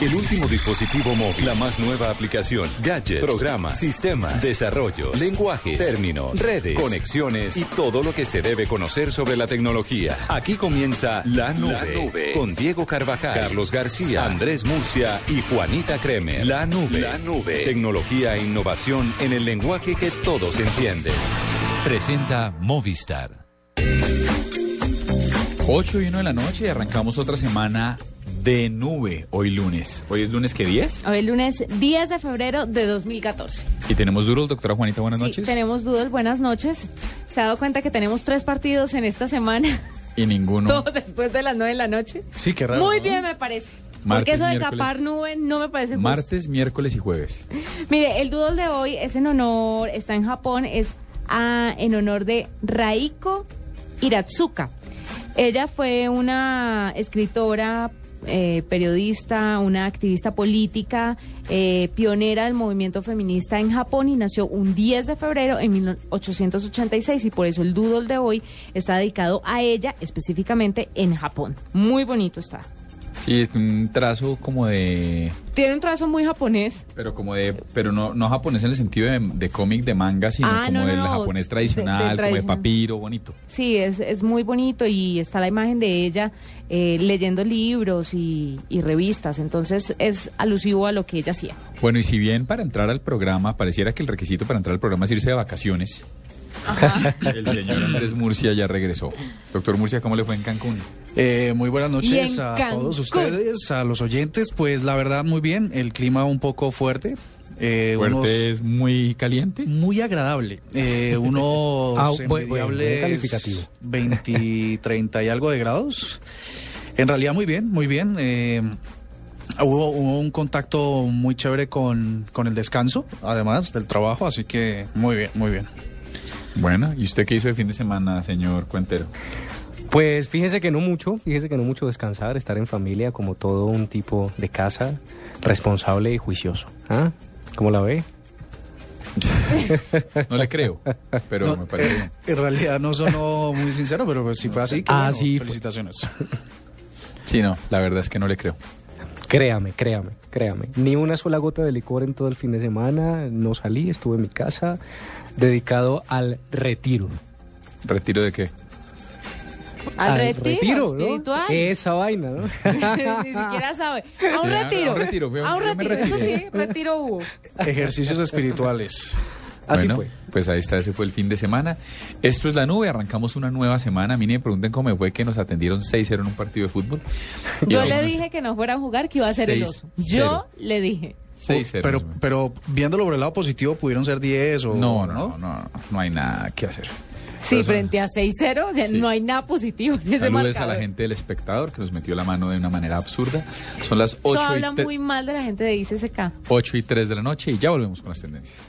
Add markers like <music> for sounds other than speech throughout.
El último dispositivo móvil, la más nueva aplicación, gadgets, programas, sistemas, desarrollos, lenguajes, términos, redes, conexiones. Y todo lo que se debe conocer sobre la tecnología. Aquí comienza La Nube, La Nube. con Diego Carvajal, Carlos García, Andrés Murcia y Juanita Kremer. La Nube, La Nube, tecnología e innovación en el lenguaje que todos entienden. Presenta Movistar. 8 y 1 de la noche y arrancamos otra semana de nube hoy lunes. ¿Hoy es lunes qué 10? Hoy es lunes 10 de febrero de 2014. Y tenemos Doodle, doctora Juanita, buenas Sí, noches. tenemos Doodle, buenas noches. ¿Se ha dado cuenta que tenemos tres partidos en esta semana? Y ninguno. <laughs> Todo después de las 9 de la noche. Sí, qué raro. Muy ¿no? bien, me parece. Martes, Porque eso de tapar nube no me parece justo. Martes, miércoles y jueves. <laughs> Mire, el doodle de hoy es en honor, está en Japón, es ah, en honor de Raiko Iratsuka. Ella fue una escritora, eh, periodista, una activista política, eh, pionera del movimiento feminista en Japón y nació un 10 de febrero en 1886 y por eso el doodle de hoy está dedicado a ella específicamente en Japón. Muy bonito está. Sí, es un trazo como de... Tiene un trazo muy japonés. Pero como de... Pero no, no japonés en el sentido de, de cómic de manga, sino Ah, como no, no, del no, japonés de- tradicional, como de papiro, bonito. Sí, es, es muy bonito y está la imagen de ella eh, leyendo libros y, y revistas, entonces es alusivo a lo que ella hacía. Bueno, y si bien para entrar al programa, pareciera que el requisito para entrar al programa es irse de vacaciones, el señor Andrés Murcia ya regresó. Doctor Murcia, ¿cómo le fue en Cancún? Eh, muy buenas noches a Cancún. todos ustedes, a los oyentes. Pues la verdad, muy bien. El clima un poco fuerte. Eh, Fuerte unos- es muy caliente. muy agradable. Eh, <laughs> unos Ah, calificativo. 20, 30 y algo de grados. En realidad, muy bien, muy bien. Eh, hubo, hubo un contacto muy chévere con, con el descanso, además del trabajo, así que muy bien, muy bien. Bueno, ¿y usted qué hizo de fin de semana, señor Cuentero? Pues fíjese que no mucho, fíjese que no mucho descansar, estar en familia como todo un tipo de casa responsable y juicioso. ¿Ah? ¿Cómo la ve? No le creo, pero No, me parece eh, bien. en realidad no sonó muy sincero, pero pues si fue así, que Ah, bueno, sí, fue- felicitaciones. Sí, no, la verdad es que no le creo. Créame, créame, créame. Ni una sola gota de licor en todo el fin de semana, no salí, estuve en mi casa dedicado al retiro. ¿Retiro de qué? Al, retiro, ¿no? espiritual. Esa vaina, ¿no? <laughs> Ni siquiera sabe. A un Sí, retiro. a un retiro, A un eso sí, retiro hubo. Ejercicios espirituales. Así bueno, fue. pues ahí está, ese fue el fin de semana. Esto es la nube, arrancamos una nueva semana. A mí ni me pregunten cómo me fue que nos atendieron 6-0 en un partido de fútbol. Yo le dije que no fuera a jugar, que iba a ser el oso. Yo le dije. 6-0. Pero, nos- pero viéndolo por el lado positivo, pudieron ser 10 o no, no, no, no, no hay nada que hacer. Sí, Pero frente a 6-0, o sea, Sí. no hay nada positivo en ese Saludos a la gente del espectador que nos metió la mano de una manera absurda. Son las Eso 8 habla y, tre- muy mal de la gente de ICSK. 8 y 3 de la noche y ya volvemos con las tendencias.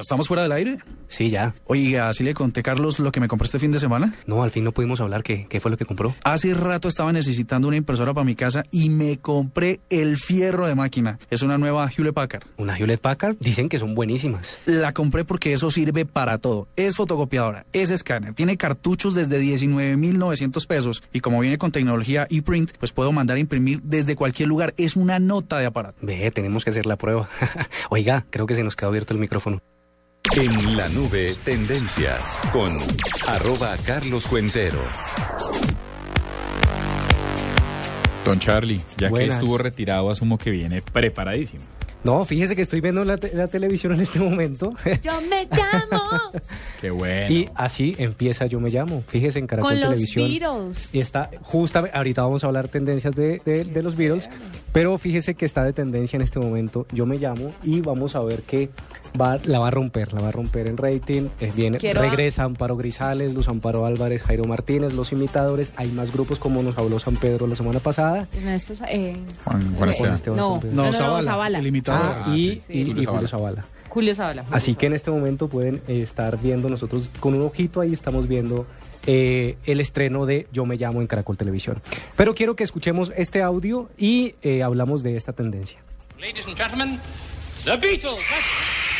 ¿Estamos fuera del aire? Sí, ya. Oiga, así le conté, Carlos, lo que me compré este fin de semana. No, al fin no pudimos hablar. ¿Qué, qué fue lo que compró? Hace rato estaba necesitando una impresora para mi casa y me compré el fierro de máquina. Es una nueva Hewlett Packard. Una Hewlett Packard. Dicen que son buenísimas. La compré porque eso sirve para todo. Es fotocopiadora, es escáner, tiene cartuchos desde 19.900 pesos y como viene con tecnología ePrint, pues puedo mandar a imprimir desde cualquier lugar. Es una nota de aparato. Ve, tenemos que hacer la prueba. <laughs> Oiga, creo que se nos quedó abierto el micrófono. En la nube, tendencias con arroba Carlos Cuentero. Don Charlie, ya Buenas. que estuvo retirado, asumo que viene preparadísimo. No, fíjese que estoy viendo la, te- la televisión en este momento. <laughs> Yo me llamo Qué bueno. Y así empieza Yo Me Llamo. Fíjese en Caracol con los Televisión. Beatles. Y está justamente, ahorita vamos a hablar tendencias de, de- de los Beatles, pero fíjese que está de tendencia en este momento Yo Me Llamo y vamos a ver que va, la va a romper, la va a romper en rating. Eh, viene, Quiero a- regresa Amparo Grisales, Luz Amparo Álvarez, Jairo Martínez, Los Imitadores. Hay más grupos como nos habló San Pedro la semana pasada. Ernesto, eh, Juan, Juan eh, Esteban. Esteban No, no, no, Zavala, Zavala. el imitador. Ah, Ah, y, sí, y- Julio y Julio Zavala. Julio Zavala. Así que en este momento pueden eh, estar viendo nosotros con un ojito ahí estamos viendo eh, el estreno de Yo me llamo en Caracol Televisión. Pero quiero que escuchemos este audio y eh, hablamos de esta tendencia. Ladies and gentlemen, the Beatles.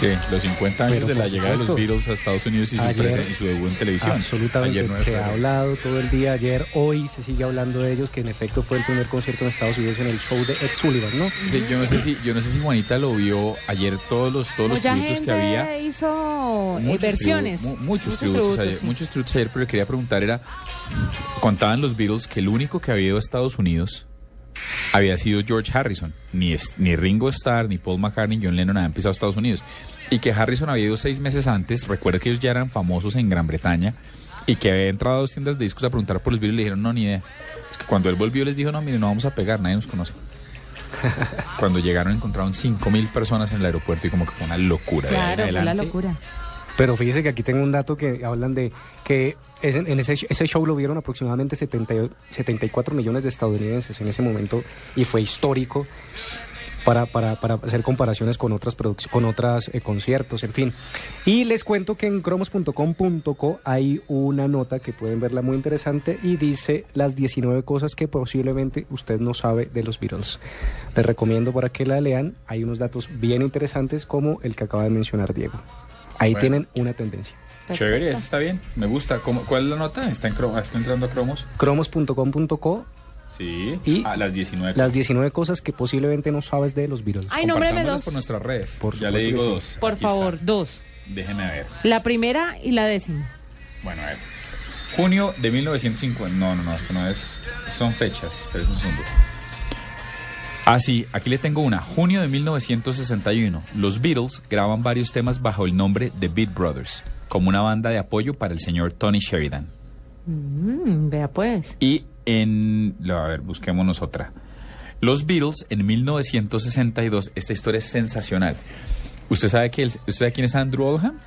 ¿Qué? Los 50 años Pero, de la llegada de los. Beatles a Estados Unidos y su, Ayer- y su debut en televisión. Absolutamente. Ayer 9 de se ha hablado todo el día. Ayer, hoy se sigue hablando de ellos, que en efecto fue el primer concierto en Estados Unidos en el show de Ed Sullivan, ¿no? Sí, yo no sé si yo no sé si Juanita lo vio ayer todos los todos Mucha los tributos gente que había hizo eh, Muchos versiones. tribu- mu- muchos, tributos, ayer, sí. muchos tributos ayer, pero le quería preguntar era contaban los Beatles que el único que había ido a Estados Unidos había sido George Harrison, ni es- ni Ringo Starr, ni Paul McCartney, ni John Lennon habían pisado a Estados Unidos y que Harrison había ido seis meses antes. Recuerda que ellos ya eran famosos en Gran Bretaña y que había entrado a dos tiendas de discos a preguntar por los Beatles y le dijeron no ni idea. Es que cuando él volvió les dijo no mire no vamos a pegar nadie nos conoce. <laughs> Cuando llegaron encontraron cinco mil personas en el aeropuerto y como que fue una locura. En Claro, fue la adelante, locura. Pero fíjese que aquí tengo un dato que hablan de que es- en ese, ese show lo vieron aproximadamente 70 y- 74 millones de estadounidenses en ese momento y fue histórico para, para, para hacer comparaciones con otras produc- con otras eh, conciertos, en fin. Y les cuento que en cromos.com.co hay una nota que pueden verla muy interesante y dice las 19 cosas que posiblemente usted no sabe de los Beatles. Les recomiendo para que la lean. Hay unos datos bien interesantes como el que acaba de mencionar Diego. Ahí Bueno. tienen una tendencia. Chévere, eso está bien. Me gusta. ¿Cómo- ¿Cuál es la nota? ¿Está, en está entrando a Cromos? cromos.com.co Sí. Y las 19. las 19 cosas que posiblemente no sabes de los Beatles. Ay, nómbreme dos. por nuestras redes. Por ya le digo dos. Por Aquí favor, está. dos. Déjeme ver. La primera y la décima. Bueno, a ver. Junio de 1950. No, no, no, esto no es. Son fechas. Pero es un segundo. Ah, sí, aquí le tengo una. Junio de 1961. Los Beatles graban varios temas bajo el nombre The Beat Brothers, como una banda de apoyo para el señor Tony Sheridan. Mm, vea pues. Y en... A ver, busquémonos otra. Los Beatles en 1962, esta historia es sensacional. ¿Usted sabe, que el- ¿Usted sabe quién es Andrew Oldham?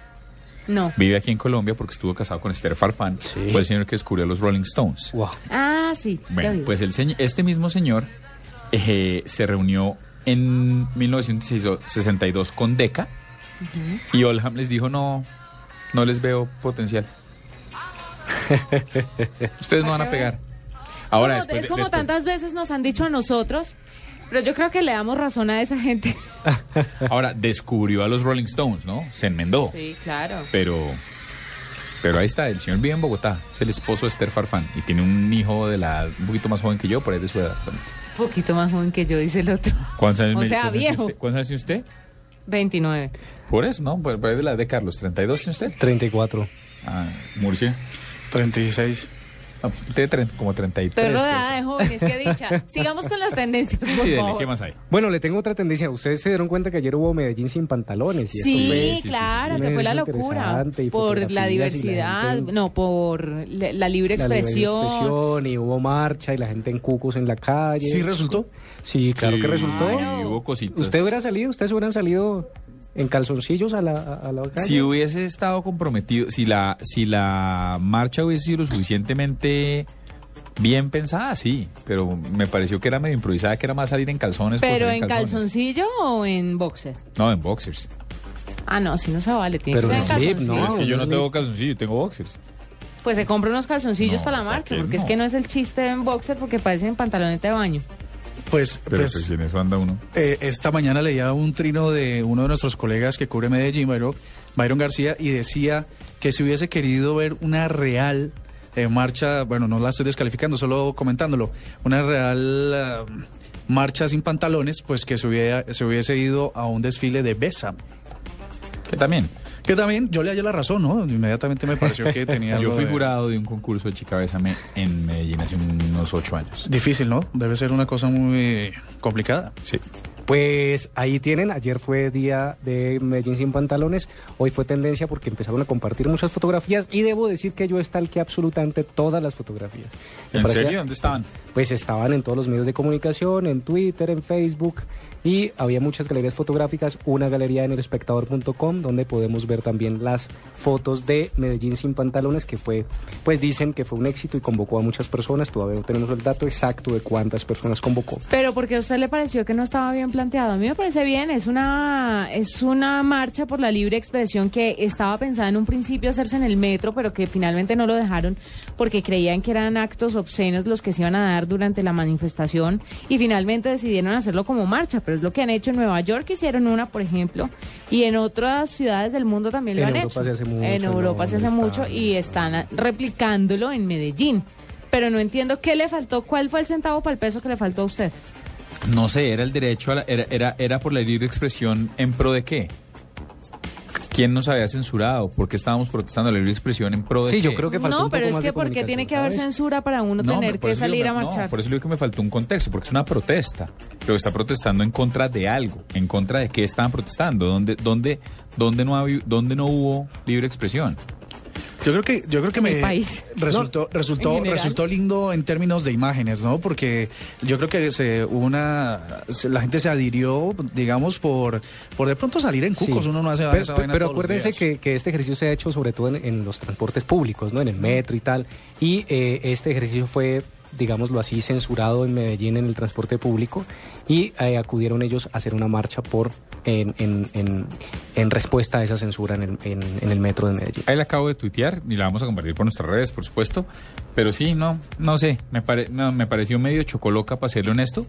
No. Vive aquí en Colombia porque estuvo casado con Esther Farfán. Fue el señor que descubrió los Rolling Stones. Wow. Ah, sí. Bueno, sí. pues el señor, este mismo señor eh, se reunió en 1962 con Decca y Oldham les dijo no, no les veo potencial. <laughs> Ustedes no van a pegar. Ahora, Como- después, es como después- tantas veces nos han dicho a nosotros, pero yo creo que le damos razón a esa gente. <laughs> ahora descubrió a los Rolling Stones, ¿no? Se enmendó. Sí, claro. Pero, pero ahí está, el señor vive en Bogotá, es el esposo de Esther Farfán y tiene un hijo de la un poquito más joven que yo, por ahí de su edad. Un poquito más joven que yo, dice el otro. ¿Cuántos años O me- sea, cuántos viejo. tiene usted? ¿Cuántos años tiene usted? 29. Por eso, ¿no? Por, por ahí de la de Carlos, ¿32 tiene usted? 34. Ah, Murcia. 36. Ah, Tiene tre- como 33. Estoy rodeada de jóvenes, qué dicha. <laughs> Sigamos con las tendencias, por Sí, dele, favor. ¿qué más hay? Bueno, le tengo otra tendencia. Ustedes se dieron cuenta que ayer hubo Medellín sin pantalones. Y eso Sí, fue- claro, que fue la locura. y Por la y diversidad, gente- no, por la, la libre la libre expresión. expresión, y hubo marcha y la gente en cucos en la calle. ¿Sí resultó? Sí, claro que resultó. hubo cositas. ¿Usted hubiera salido? ¿Ustedes hubieran salido en calzoncillos a la, a, la calle? Si hubiese estado comprometido, si la, si la marcha hubiese sido lo suficientemente bien pensada, sí, pero me pareció que era medio improvisada, que era más salir en calzones. ¿Pero en calzoncillo o en boxer? No, en boxers. Ah, no, si no se vale, tiene Pero que ser en calzoncillo. no. Pero es que yo no tengo calzoncillos, tengo boxers. Pues se compra unos calzoncillos No, para la ¿para marcha, porque es que no es el chiste en boxer porque parecen pantaloneta de baño. Pues, Pero pues, pues, en eso anda uno. eh, esta mañana leía un trino de uno de nuestros colegas que cubre Medellín, Byron García, y decía que si hubiese querido ver una real eh, marcha, bueno, no la estoy descalificando, solo comentándolo, una real ah, marcha sin pantalones, pues que se, hubiera, se hubiese ido a un desfile de Besa. Que también. Que también yo le hallé la razón, ¿no? Inmediatamente me pareció que tenía <laughs> Yo fui de- jurado de un concurso de Chica Bésame en Medellín hace unos ocho años. Difícil, ¿no? Debe ser una cosa muy complicada. Sí. Pues ahí tienen, ayer fue día de Medellín sin pantalones, hoy fue tendencia porque empezaron a compartir muchas fotografías y debo decir que yo stalkeé absolutamente todas las fotografías. Me ¿En parecía- serio? ¿Dónde estaban? Pues estaban en todos los medios de comunicación, en Twitter, en Facebook y había muchas galerías fotográficas, una galería en elespectador.com donde podemos ver también las fotos de Medellín sin pantalones que fue, pues dicen que fue un éxito y convocó a muchas personas, todavía no tenemos el dato exacto de cuántas personas convocó. Pero porque a usted le pareció que no estaba bien planteado. A mí me parece bien, es una es una marcha por la libre expresión que estaba pensada en un principio hacerse en el metro, pero que finalmente no lo dejaron porque creían que eran actos obscenos los que se iban a dar durante la manifestación y finalmente decidieron hacerlo como marcha, pero es lo que han hecho en Nueva York, hicieron una, por ejemplo, y en otras ciudades del mundo también lo En han Europa hecho. se hace mucho, en Europa se hace mucho y están replicándolo en Medellín. Pero no entiendo qué le faltó, cuál fue el centavo para el peso que le faltó a usted. No sé, era el derecho a la, era, era, era por la libre expresión en pro de qué? ¿Quién nos había censurado? ¿Por qué estábamos protestando la libre expresión en pro de Sí, qué? yo creo que faltó No, un pero poco es más que porque tiene que haber ¿sabes? censura para uno No, tener que salir a no, marchar. por eso digo que me faltó un contexto, porque es una protesta. Pero está protestando en contra de algo. ¿En contra de qué estaban protestando? ¿Dónde, dónde, dónde, no, habi- dónde no hubo libre expresión? Yo creo que yo creo que En me país. resultó resultó resultó lindo en términos de imágenes, ¿no? Porque yo creo que se una se- la gente se adhirió, digamos, por por de pronto salir en Sí. cucos, uno no hace pero, esa pero- vaina pero todos los acuérdense días. que, que este ejercicio se ha hecho sobre todo en, en los transportes públicos, ¿no? En el metro y tal. Y eh, este ejercicio fue, digámoslo así, censurado en Medellín en el transporte público y eh, acudieron ellos a hacer una marcha por en, en, en, en respuesta a esa censura en el, en, el metro de Medellín. Ahí la acabo de tuitear y la vamos a compartir por nuestras redes, por supuesto. Pero sí, no, no sé, me, pare- me pareció medio chocoloca, para serle honesto.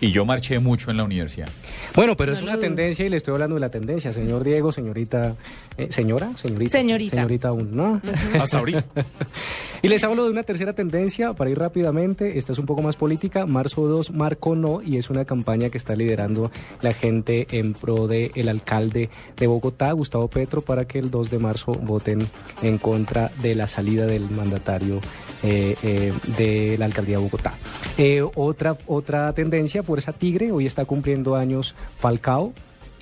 Y yo marché mucho en la universidad. Bueno, pero es una tendencia y le estoy hablando de la tendencia, señor Diego, señorita, eh, señora, señorita, Señorita. señorita aún, ¿no? hasta ahorita. <laughs> y les hablo de una tercera tendencia para ir rápidamente. Esta es un poco más política. Marzo 2, Marco no, y es una campaña que está liderando la gente en pro de el alcalde de Bogotá, Gustavo Petro, para que el 2 de marzo voten en contra de la salida del mandatario eh, eh, de la alcaldía de Bogotá. Eh, otra otra tendencia, Fuerza Tigre, hoy está cumpliendo años Falcao.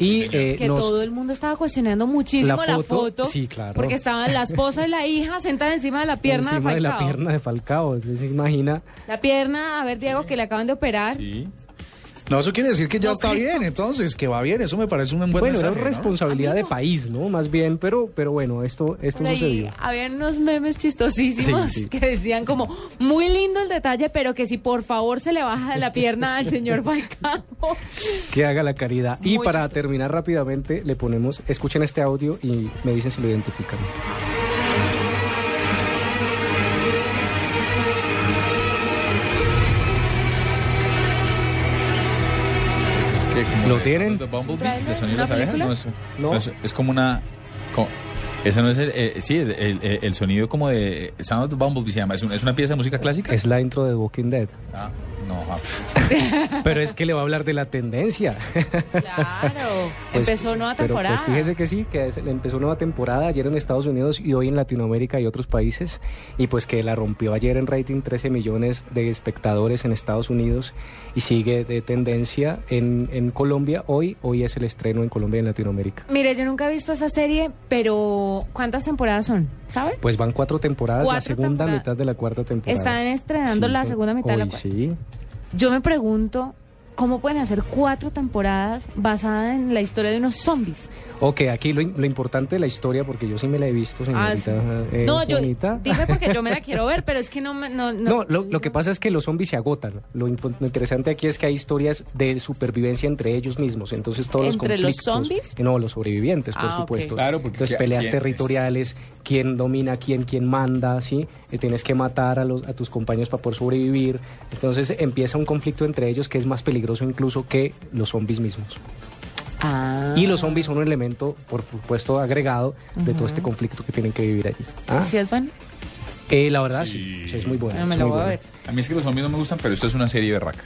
Y eh, que nos- todo el mundo estaba cuestionando muchísimo La la foto, sí, claro. porque estaban la esposa y la hija sentadas encima de la pierna encima de de la Falcao. pierna de Falcao. Entonces, imagina, La pierna, a ver Diego, que le acaban de operar. Sí. No, eso quiere decir que ya está bien, entonces, que va bien, eso me parece un buen bueno, mensaje, era ¿no? responsabilidad de país, ¿no? Más bien, pero, pero bueno, esto, esto Por ahí sucedió. habían unos memes chistosísimos Sí, sí. que decían como, muy lindo el detalle, pero que si por favor se le baja de la pierna al señor Falcao. <laughs> Que haga la caridad. Y para chistoso. terminar rápidamente, le ponemos, escuchen este audio y me dicen si lo identifican. Eso es que como ¿Lo de tienen? The Bumblebee, de sonido de ¿Una las abejas, no es, No. es, es como una... como- ese no es el, eh, sí, el, el- el sonido como de Sound of the Bumblebee se llama, es, un- es una pieza de música clásica. Es la intro de The Walking Dead. Ah, no, ah. Pero es que le va a hablar de la tendencia. Claro, <laughs> Pues, empezó nueva pero, temporada. pues fíjese que sí, que es- empezó nueva temporada ayer en Estados Unidos y hoy en Latinoamérica y otros países. Y pues que la rompió ayer en rating 13 millones de espectadores en Estados Unidos y sigue de tendencia en, en Colombia. Hoy, hoy es el estreno en Colombia y en Latinoamérica. Mire, yo nunca he visto esa serie, pero ¿cuántas temporadas son? ¿Sabe? Pues van cuatro temporadas, la segunda mitad de la cuarta temporada. Están estrenando Sí, la pues, segunda mitad de la cuarta. Sí. Yo me pregunto, ¿cómo pueden hacer cuatro temporadas basadas en la historia de unos zombies? Ok, aquí lo, lo importante de la historia, porque yo sí me la he visto, Ah, señorita. sí. eh, no, yo dime porque yo me la <laughs> quiero ver, pero es que no me... No, no, No, lo, lo que pasa es que los zombies se agotan. Lo, interesante aquí es que hay historias de supervivencia entre ellos mismos. Entonces todos ¿Entre los los conflictos. zombies? Eh, No, los sobrevivientes, por Ah, supuesto. Claro, porque Entonces ¿quién- peleas quién- territoriales, quién domina, quién, quién manda, ¿sí? Eh, tienes que matar a, los, a tus compañeros para poder sobrevivir. Entonces empieza un conflicto entre ellos que es más peligroso incluso que los zombies mismos. Ah. Y los zombies son un elemento, por supuesto, agregado de todo este conflicto que tienen que vivir allí. ¿Ah? ¿Sí es bueno? Eh, la verdad, sí. sí, es muy bueno. Me muy voy a bueno. ver. A mí es que los zombies no me gustan, pero esto es una serie berraca.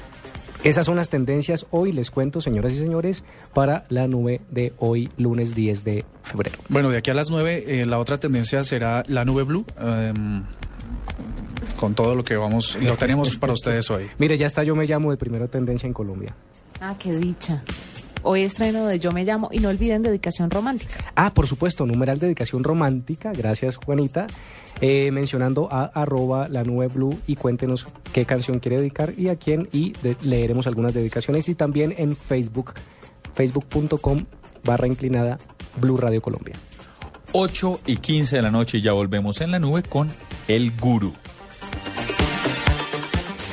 Esas son las tendencias hoy, les cuento, señoras y señores, para la nube de hoy, lunes 10 de febrero. Bueno, de aquí a las 9, la otra tendencia será la nube blue. em, con todo lo que vamos, lo tenemos para ustedes hoy. Mire, ya está Yo Me Llamo de Primera Tendencia en Colombia. Ah, qué dicha. Hoy estreno de Yo Me Llamo y no olviden dedicación romántica. Ah, por supuesto, numeral dedicación romántica, gracias Juanita, eh, mencionando a arroba la nube blue y cuéntenos qué canción quiere dedicar y a quién y de- leeremos algunas dedicaciones y también en Facebook, facebook.com barra inclinada Blue Radio Colombia. 8 y 15 de la noche y ya volvemos en la nube con El Gurú.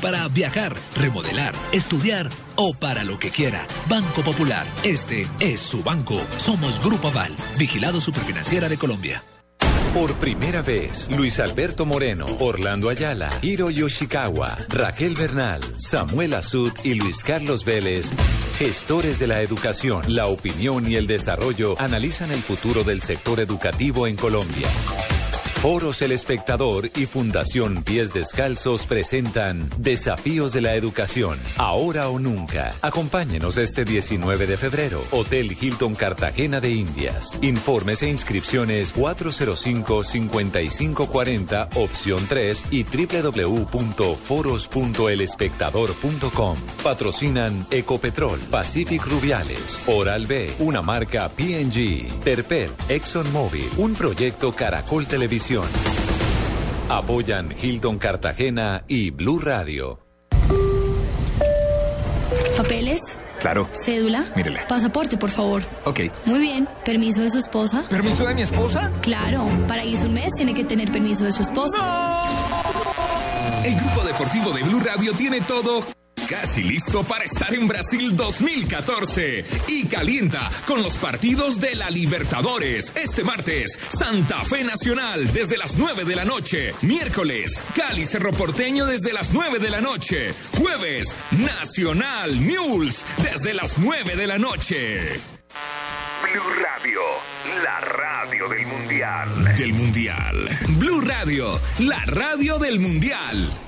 para viajar, remodelar, estudiar o para lo que quiera. Banco Popular. Este es su banco. Somos Grupo Aval, vigilado superfinanciera de Colombia. Por primera vez, Luis Alberto Moreno, Orlando Ayala, Hiro Yoshikawa, Raquel Bernal, Samuel Azud y Luis Carlos Vélez, gestores de la educación, la opinión y el desarrollo, analizan el futuro del sector educativo en Colombia. Foros El Espectador y Fundación Pies Descalzos presentan Desafíos de la Educación, ahora o nunca. Acompáñenos este 19 de febrero, Hotel Hilton Cartagena de Indias. Informes e inscripciones 405-5540, opción 3 y www.foros.elespectador.com. Patrocinan Ecopetrol, Pacific Rubiales, Oral B, una marca PNG, Terpel, ExxonMobil, un proyecto Caracol Televisión. Apoyan Hilton Cartagena y Blue Radio. ¿Papeles? Claro. ¿Cédula? Mírele. Pasaporte, por favor. Ok. Muy bien. ¿Permiso de su esposa? ¿Permiso de mi esposa? Claro. Para irse un mes tiene que tener permiso de su esposa. El grupo deportivo de Blue Radio tiene todo casi listo para estar en Brasil 2014 y calienta con los partidos de la Libertadores. Este martes, Santa Fe Nacional desde las 9 de la noche. Miércoles, Cali Cerro Porteño desde las 9 de la noche. Jueves, Nacional Mules desde las 9 de la noche. Blue Radio, la radio del Mundial. Del Mundial. Blue Radio, la radio del Mundial.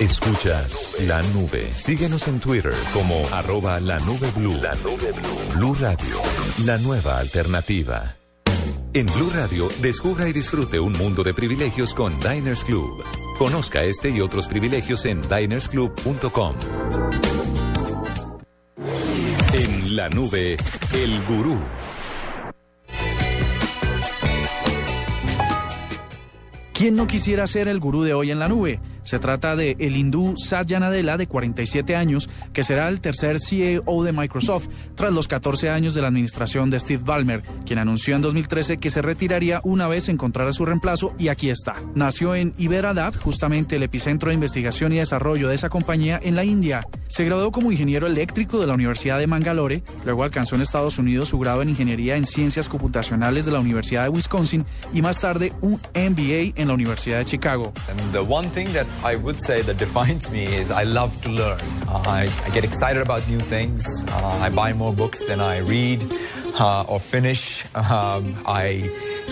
Escuchas la nube. Síguenos en Twitter como arroba la nube blue. La nube blue. Blue Radio, la nueva alternativa. En Blue Radio, descubra y disfrute un mundo de privilegios con Diners Club. Conozca este y otros privilegios en dinersclub.com. En la nube, el gurú. ¿Quién no quisiera ser el gurú de hoy en la nube? Se trata de el hindú Satya Nadella, de 47 años, que será el tercer CEO de Microsoft, tras los 14 años de la administración de Steve Ballmer, quien anunció en 2013 que se retiraría una vez encontrara su reemplazo, y aquí está. Nació en Iberadad, justamente el epicentro de investigación y desarrollo de esa compañía en la India. Se graduó como ingeniero eléctrico de la Universidad de Mangalore, luego alcanzó en Estados Unidos su grado en Ingeniería en Ciencias Computacionales de la Universidad de Wisconsin y más tarde un MBA en la Universidad de Chicago. I would say that defines me is I love to learn. Uh, I, I get excited about new things. Uh, I buy more books than I read uh, or finish. Um, I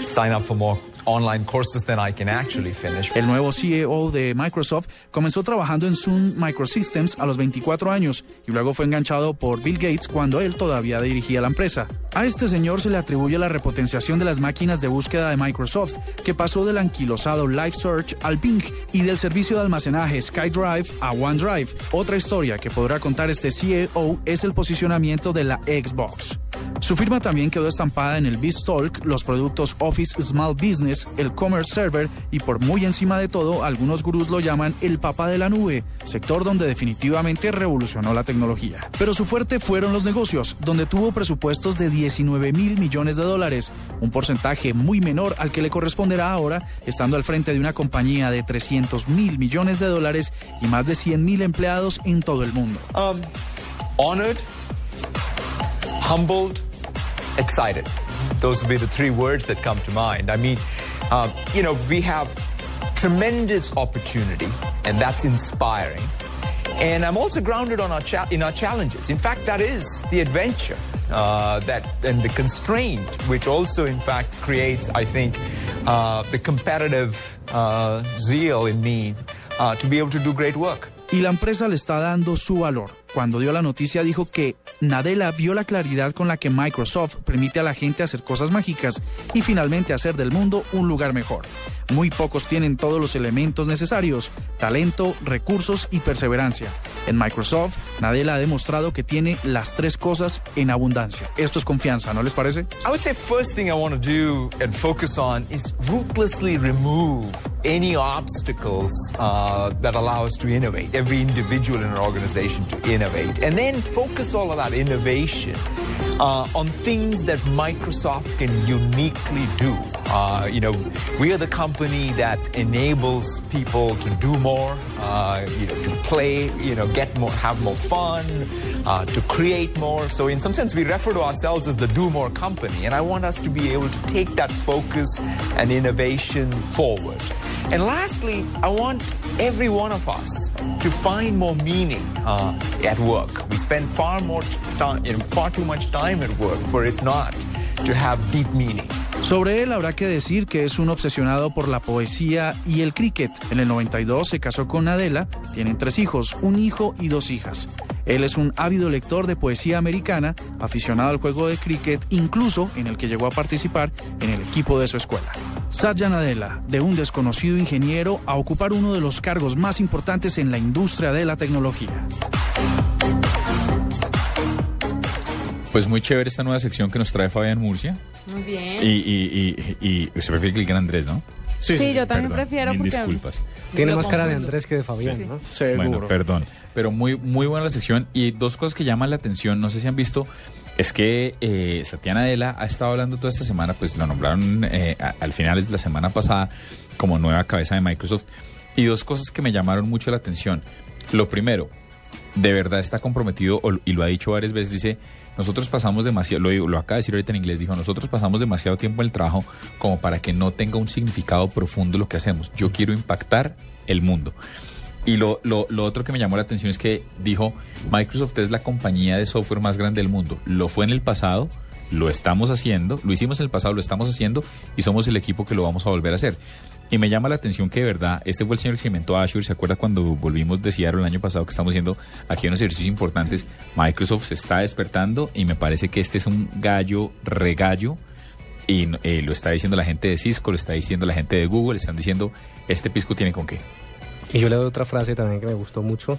sign up for more online courses than I can actually finish. El nuevo CEO de Microsoft comenzó trabajando en Sun Microsystems a los 24 años y luego fue enganchado por Bill Gates cuando él todavía dirigía la empresa. A este señor se le atribuye la repotenciación de las máquinas de búsqueda de Microsoft, que pasó del anquilosado Live Search al Bing y del servicio de almacenaje SkyDrive a OneDrive. Otra historia que podrá contar este CEO es el posicionamiento de la Xbox. Su firma también quedó estampada en el BizTalk, los productos Office Small Business, el Commerce Server y por muy encima de todo, algunos gurús lo llaman el papá de la nube, sector donde definitivamente revolucionó la tecnología. Pero su fuerte fueron los negocios, donde tuvo presupuestos de 19 mil millones de dólares, un porcentaje muy menor al que le corresponderá ahora, estando al frente de una compañía de 300 mil millones de dólares y más de 100 mil empleados en todo el mundo. Um, honored, humbled, excited. Those would be the three words that come to mind. I mean, um, you know, we have tremendous opportunity, and that's inspiring. And I'm also grounded on our in our challenges. In fact, that is the adventure, uh, that and the constraint, which also, in fact, creates, I think, uh, the competitive uh, zeal in me uh, to be able to do great work. Y la empresa le está dando su valor. Cuando dio la noticia dijo que Nadella vio la claridad con la que Microsoft permite a la gente hacer cosas mágicas y finalmente hacer del mundo un lugar mejor. Muy pocos tienen todos los elementos necesarios, talento, recursos y perseverancia. En Microsoft, Nadella ha demostrado que tiene las tres cosas en abundancia. Esto es confianza, ¿no les parece? I would say first thing I want to do and focus on is ruthlessly remove any obstacles uh, that allow us to innovate. Every individual in an organization to innovate, and then focus all of that innovation uh, on things that Microsoft can uniquely do. Uh, you know, we are the company that enables people to do more, uh, you know, to play, you know, get more, have more fun, uh, to create more. So, in some sense, we refer to ourselves as the do more company, and I want us to be able to take that focus and innovation forward. And lastly, I want every one of us to find more meaning uh, at We spend far more time, far too much time at work for it not to have deep meaning. Sobre él habrá que decir que es un obsesionado por la poesía y el cricket. En el 92 se casó con Adela, tienen tres hijos, un hijo y dos hijas. Él es un ávido lector de poesía americana, aficionado al juego de cricket, incluso en el que llegó a participar en el equipo de su escuela. Satya Nadella, de un desconocido ingeniero a ocupar uno de los cargos más importantes en la industria de la tecnología. Pues muy chévere esta nueva sección que nos trae Fabián Murcia. Muy bien. Y, y, y, y usted prefiere clicar Andrés, ¿no? Sí, Sí, yo también prefiero porque- disculpas. Tiene más cara de. Andrés que de Fabián, Sí. ¿no? Bueno, perdón. Pero muy, muy buena la sección. Y dos cosas que llaman la atención, no sé si han visto, es que eh, Satya Nadella ha estado hablando toda esta semana, pues lo nombraron eh, a- al final de la semana pasada como nueva cabeza de Microsoft. Y dos cosas que me llamaron mucho la atención. Lo primero, de verdad está comprometido, y lo ha dicho varias veces, dice, nosotros pasamos demasiado, lo, lo acaba de decir ahorita en inglés, dijo, nosotros pasamos demasiado tiempo en el trabajo como para que no tenga un significado profundo lo que hacemos. Yo quiero impactar el mundo. Y lo, lo otro que me llamó la atención es que dijo, Microsoft es la compañía de software más grande del mundo. Lo fue en el pasado, lo estamos haciendo, lo hicimos en el pasado, lo estamos haciendo y somos el equipo que lo vamos a volver a hacer. Y me llama la atención que de verdad, este fue el señor que se inventó Azure, ¿se acuerda cuando volvimos de Seattle el año pasado que estamos haciendo aquí unos ejercicios importantes? Microsoft se está despertando y me parece que este es un gallo regallo y eh, lo está diciendo la gente de Cisco, lo está diciendo la gente de Google, están diciendo, este pisco tiene con qué. Y yo le doy otra frase también que me gustó mucho.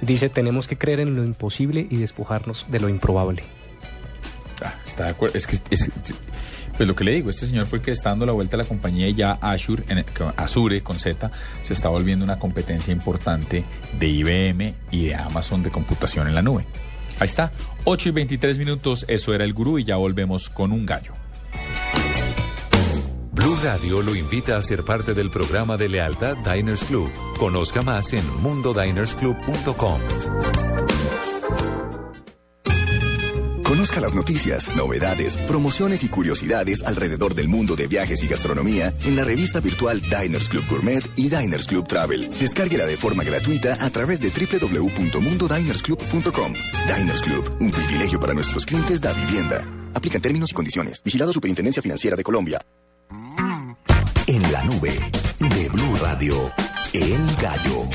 Dice, tenemos que creer en lo imposible y despojarnos de lo improbable. Ah, está de acuerdo. Es que, es- pues lo que le digo, este señor fue el que está dando la vuelta a la compañía ya Azure, en Azure con Z, se está volviendo una competencia importante de IBM y de Amazon de computación en la nube. Ahí está, 8 y 23 minutos, eso era el gurú y ya volvemos con un gallo. Blue Radio lo invita a ser parte del programa de lealtad Diners Club. Conozca más en mundodinersclub.com. Conozca las noticias, novedades, promociones y curiosidades alrededor del mundo de viajes y gastronomía en la revista virtual Diners Club Gourmet y Diners Club Travel. Descárguela de forma gratuita a través de www.mundodinersclub.com. Diners Club, un privilegio para nuestros clientes da vivienda. Aplican términos y condiciones. Vigilado Superintendencia Financiera de Colombia. la nube de Blue Radio, El Gallo.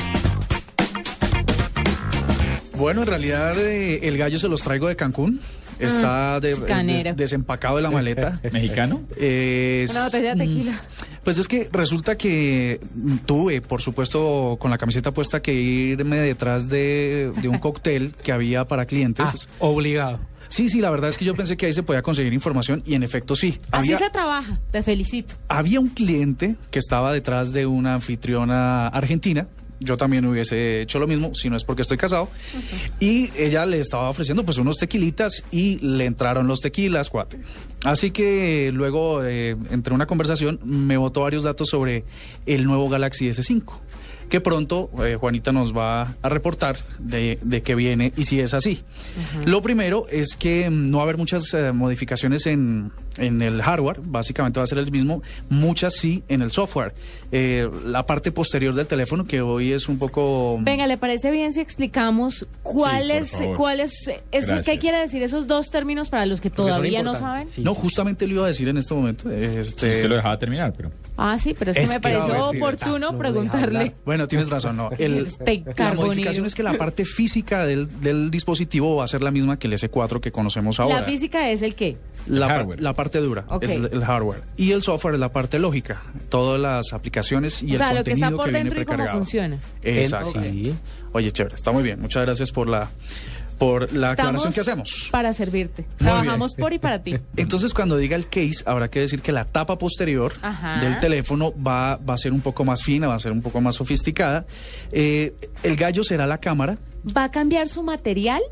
Bueno, en realidad eh, el gallo se los traigo de Cancún. Está de- des- desempacado de la maleta. <laughs> ¿Mexicano? Es- Una botella de tequila. Pues es que resulta que mm, tuve, por supuesto, con la camiseta puesta que irme detrás de, de un cóctel que había para clientes. obligado. Sí, sí, la verdad es que yo pensé que ahí se podía conseguir información y en efecto sí. Así Había, se trabaja, te felicito. había un cliente que estaba detrás de una anfitriona argentina. Yo también hubiese hecho lo mismo, si no es porque estoy casado. Y ella le estaba ofreciendo pues unos tequilitas y le entraron los tequilas, cuate. Así que luego, eh, entre una conversación, me botó varios datos sobre el nuevo Galaxy S5. Que pronto eh, Juanita nos va a reportar de, de qué viene y si es así. Lo primero es que mm, no va a haber muchas eh, modificaciones en, en el hardware, básicamente va a ser el mismo, muchas sí en el software. Eh, la parte posterior del teléfono, que hoy es un poco... Venga, ¿le parece bien si explicamos cuál Sí, por es, es, qué quiere decir esos dos términos para los que Porque todavía no saben? no, justamente lo iba a decir en este momento. Este... Usted lo dejaba terminar, pero... Ah, sí, pero es que Es me que- pareció No, oportuno No preguntarle. Bueno, tienes razón, no. <laughs> El- Este la modificación es que la parte física del, del dispositivo va a ser la misma que el S4 que conocemos ahora. La física es el qué? La, par- la parte dura Ok. es el, el hardware. Y el software es la parte lógica. Todas las aplicaciones y o el sea, lo que contenido está por viene dentro y cómo funciona. Exacto. Oye, chévere, está muy bien. Muchas gracias por la por la aclaración Estamos que hacemos. Para servirte. Muy Trabajamos bien. por y para ti. Entonces, cuando diga el case, habrá que decir que la tapa posterior Ajá. del teléfono va, va a ser un poco más fina, va a ser un poco más sofisticada. Eh, el gallo será la cámara. ¿Va a cambiar su material?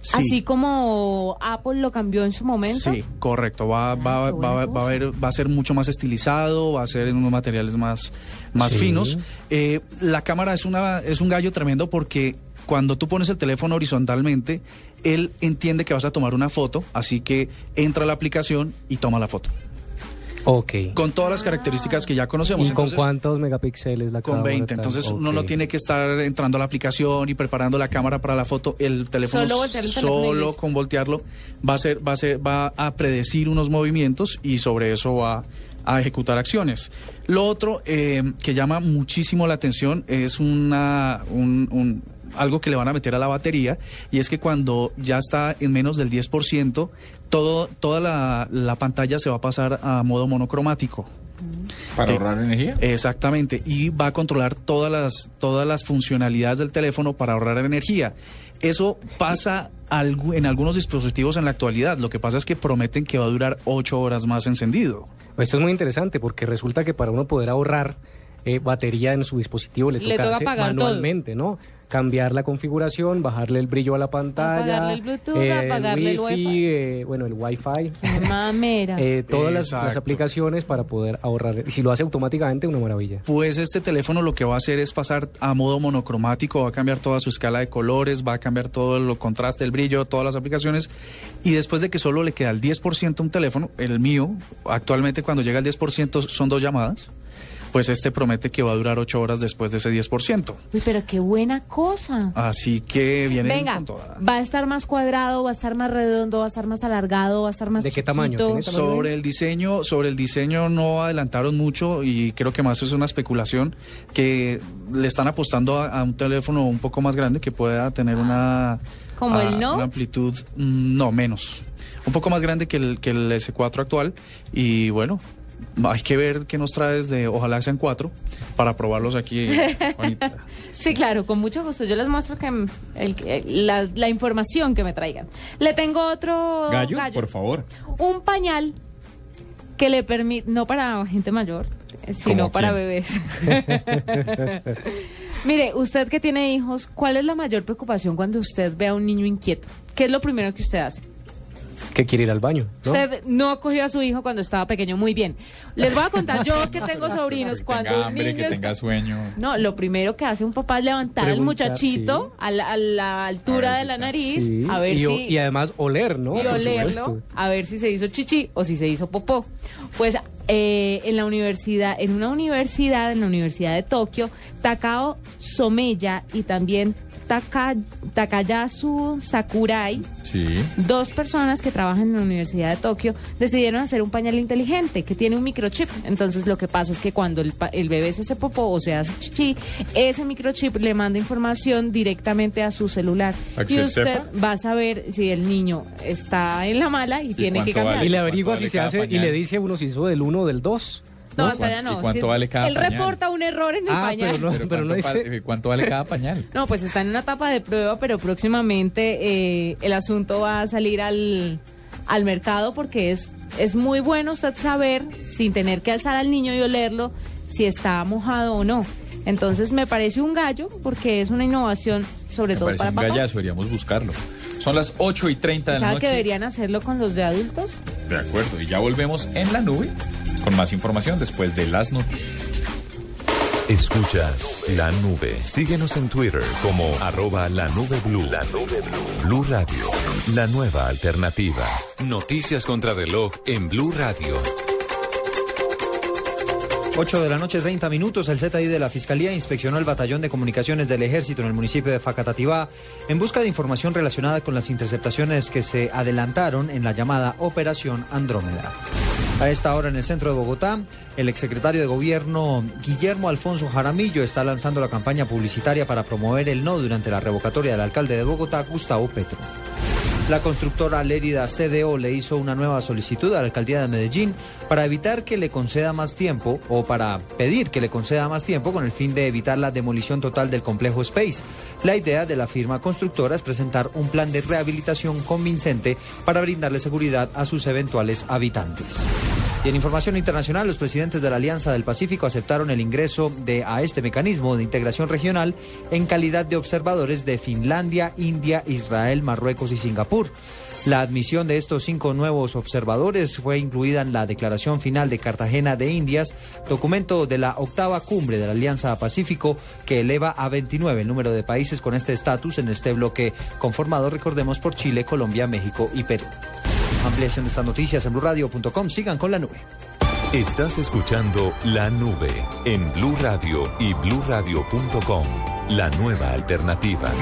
Sí. Así como Apple lo cambió en su momento. Sí, correcto. Va, va, qué buena va, va a ver, va a ser mucho más estilizado, va a ser en unos materiales más, más Sí. finos. Eh, la cámara es, una, es un gallo tremendo porque cuando tú pones el teléfono horizontalmente, él entiende que vas a tomar una foto, así que entra a la aplicación y toma la foto. Ok. Con todas las características que ya conocemos. ¿Y con Entonces, cuántos megapíxeles la Con cámara 20. trae? Entonces uno Ok. no tiene que estar entrando a la aplicación y preparando la cámara para la foto. El teléfono Solo voltear el teléfono solo con voltearlo va a ser, va a ser, va a predecir unos movimientos y sobre eso va a ejecutar acciones. Lo otro eh, que llama muchísimo la atención es una un- un- algo que le van a meter a la batería y es que cuando ya está en menos del 10%, todo, toda la, la pantalla se va a pasar a modo monocromático. ¿Para Que- ahorrar energía? Exactamente, y va a controlar todas las, todas las funcionalidades del teléfono para ahorrar energía. Eso pasa en algunos dispositivos en la actualidad. Lo que pasa es que prometen que va a durar ocho horas más encendido. Esto es muy interesante porque resulta que para uno poder ahorrar eh, batería en su dispositivo le, Le toca toca hacer apagar todo. manualmente, ¿no? Cambiar la configuración, bajarle el brillo a la pantalla, Apagarle el Bluetooth, apagarle el wifi, Wi-Fi. eh, bueno, el Wi-Fi, Mamera. <laughs> eh, todas las, las aplicaciones para poder ahorrar. Y si lo hace automáticamente, una maravilla. Pues este teléfono lo que va a hacer es pasar a modo monocromático, va a cambiar toda su escala de colores, va a cambiar todo el contraste, el brillo, todas las aplicaciones. Y después de que solo le queda el 10% a un teléfono, el mío, actualmente cuando llega al 10% son dos llamadas, pues este promete que va a durar ocho horas después de ese 10%. Uy, pero qué buena cosa. Así que viene Venga, con toda. va a estar más cuadrado, va a estar más redondo, va a estar más alargado, va a estar más ¿De qué tamaño? chiquito. ¿Tiene tamaño? Sobre el diseño, sobre el diseño no adelantaron mucho y creo que más es una especulación que le están apostando a, a un teléfono un poco más grande que pueda tener una, ¿Como a- el Note? una amplitud mm, no menos, un poco más grande que el que el S4 actual y bueno. Hay que ver qué nos traes de, ojalá sean cuatro, para probarlos aquí. <laughs> Juanita. Sí, claro, con mucho gusto. Yo les muestro que el- el- la, la información que me traigan. Le tengo otro Gallo, por favor. Un pañal que le permite, no para gente mayor, eh, sino ¿Cómo para bebés. <laughs> <laughs> Mire, usted que tiene hijos, ¿cuál es la mayor preocupación cuando usted ve a un niño inquieto? ¿Qué es lo primero que usted hace? Que quiere ir al baño, ¿no? Usted no acogió a su hijo cuando estaba pequeño. Muy bien. Les voy a contar yo que <laughs> tengo sobrinos Que cuando tenga un hambre, niño que tenga sueño. No, lo primero que hace un papá es levantar al muchachito sí. a, la, a la altura de la nariz, Sí, a ver y, si... y además oler, ¿no? y olerlo, a ver si se hizo chichi o si se hizo popó. Pues eh, en la universidad, en una universidad, en la Universidad de Tokio, Takao Someya y también Taka- Takayasu Sakurai, Sí. dos personas que trabajan en la Universidad de Tokio decidieron hacer un pañal inteligente que tiene un microchip. Entonces lo que pasa es que cuando el, pa- el bebé se hace popó o se hace chichi, ese microchip le manda información directamente a su celular. ¿Para que Y usted sepa? va a saber si el niño está en la mala y, tiene que cambiar. vale? Y le ¿Cuánto averigua vale si se hace y le dice uno si hizo del 1 o del 2. No, hasta allá no. ¿Y cuánto vale cada Él pañal? reporta un error en el Ah, pañal. pero no- Pero pero no ¿cuánto, dice- vale, ¿Cuánto vale cada pañal? <laughs> No, pues está en una etapa de prueba, pero próximamente eh, el asunto va a salir al, al mercado porque es, es muy bueno usted saber, sin tener que alzar al niño y olerlo, si está mojado o no. Entonces me parece un gallo porque es una innovación sobre Me todo parece para un papás. gallazo, deberíamos buscarlo. Son las 8 y 30 de la ¿Sabe que noche. deberían hacerlo con los de adultos? De acuerdo, y ya volvemos en la nube con más información después de las noticias. Escuchas la nube. Síguenos en Twitter como arroba la nube blue. La nube blue. Blue Radio, la nueva alternativa. Noticias contra reloj en Blue Radio. 8 de la noche, 30 minutos. El ZI de la Fiscalía inspeccionó el batallón de comunicaciones del Ejército en el municipio de Facatativá en busca de información relacionada con las interceptaciones que se adelantaron en la llamada Operación Andrómeda. A esta hora en el centro de Bogotá, el exsecretario de Gobierno Guillermo Alfonso Jaramillo está lanzando la campaña publicitaria para promover el no durante la revocatoria del alcalde de Bogotá, Gustavo Petro. La constructora Lérida CDO le hizo una nueva solicitud a la alcaldía de Medellín para evitar que le conceda más tiempo o para pedir que le conceda más tiempo con el fin de evitar la demolición total del complejo Space. La idea de la firma constructora es presentar un plan de rehabilitación convincente para brindarle seguridad a sus eventuales habitantes. Y en información internacional, los presidentes de la Alianza del Pacífico aceptaron el ingreso de, a este mecanismo de integración regional en calidad de observadores de Finlandia, India, Israel, Marruecos y Singapur. La admisión de estos cinco nuevos observadores fue incluida en la declaración final de Cartagena de Indias, documento de la octava cumbre de la Alianza Pacífico que eleva a 29 el número de países con este estatus en este bloque conformado, recordemos, por Chile, Colombia, México y Perú. Ampliación de estas noticias en blurradio.com. Sigan con la nube. Estás escuchando La Nube en Blue Radio y bluradio.com. La nueva alternativa.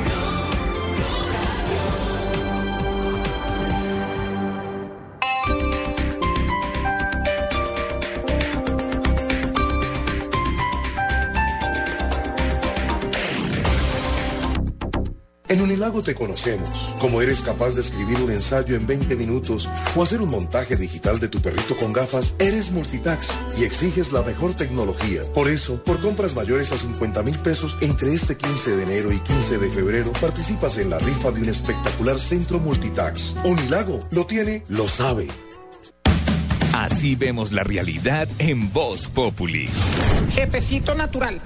En Unilago te conocemos, como eres capaz de escribir un ensayo en 20 minutos o hacer un montaje digital de tu perrito con gafas, eres multitax y exiges la mejor tecnología. Por eso, por compras mayores a 50 mil pesos entre este 15 de enero y 15 de febrero, participas en la rifa de un espectacular centro multitax. Unilago lo tiene, lo sabe. Así vemos la realidad en Voz Populi. Jefecito natural,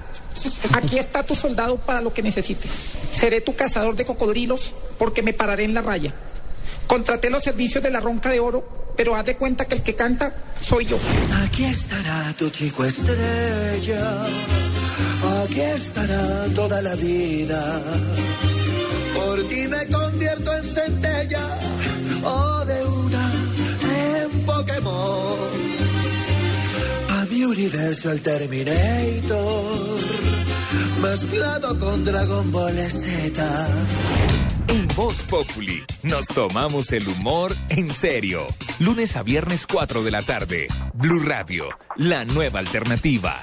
aquí está tu soldado para lo que necesites. Seré tu cazador de cocodrilos porque me pararé en la raya. Contraté los servicios de la ronca de oro, pero haz de cuenta que el que canta soy yo. Aquí estará tu chico estrella, aquí estará toda la vida. Por ti me convierto en centella o de una Pokémon. A mi universo el Terminator, mezclado con Dragon Ball Z. En Voz Populi nos tomamos el humor en serio. Lunes a viernes 4 de la tarde. Blue Radio, la nueva alternativa.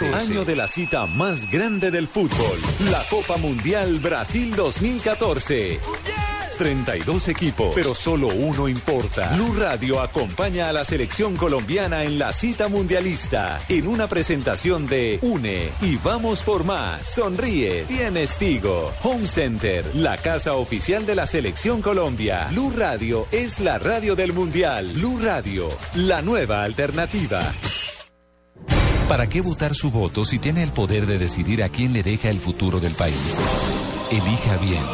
2014, año de la cita más grande del fútbol, la Copa Mundial Brasil 2014. 32 equipos, pero solo uno importa. Blue Radio acompaña a la selección colombiana en la cita mundialista en una presentación de Une y vamos por más. Sonríe, tienes Tigo. Home Center, la casa oficial de la selección Colombia. Blue Radio es la radio del mundial. Blue Radio, la nueva alternativa. ¿Para qué votar su voto si tiene el poder de decidir a quién le deja el futuro del país? Elija bien.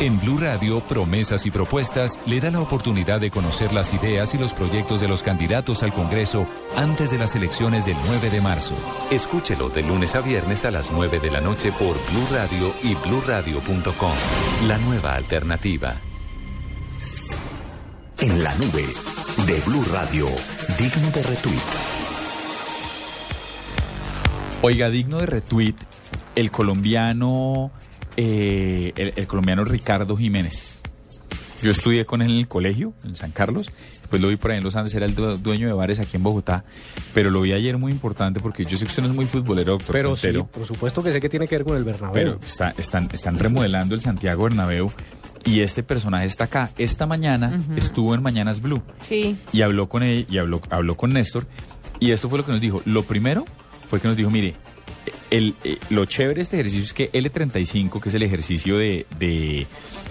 En Blue Radio, Promesas y Propuestas le da la oportunidad de conocer las ideas y los proyectos de los candidatos al Congreso antes de las elecciones del 9 de marzo. Escúchelo de lunes a viernes a las 9 de la noche por Blue Radio y bluradio.com. La nueva alternativa. En la nube de Blue Radio, digno de retweet. Oiga, digno de retweet, el colombiano, eh, el, el colombiano Ricardo Jiménez. Yo estudié con él en el colegio, en San Carlos. Después lo vi por ahí en Los Andes, era el due- dueño de bares aquí en Bogotá. Pero lo vi ayer muy importante porque yo sé que usted no es muy futbolero, doctor. Pero sí, por supuesto que sé que tiene que ver con el Bernabéu. pero está- están, están remodelando el Santiago Bernabéu y este personaje está acá. Esta mañana estuvo en Mañanas Blue Sí. y habló con él y habló, habló con Néstor y esto fue lo que nos dijo. Lo primero fue que nos dijo, mire, el, eh, lo chévere de este ejercicio es que L35, que es el ejercicio de, de-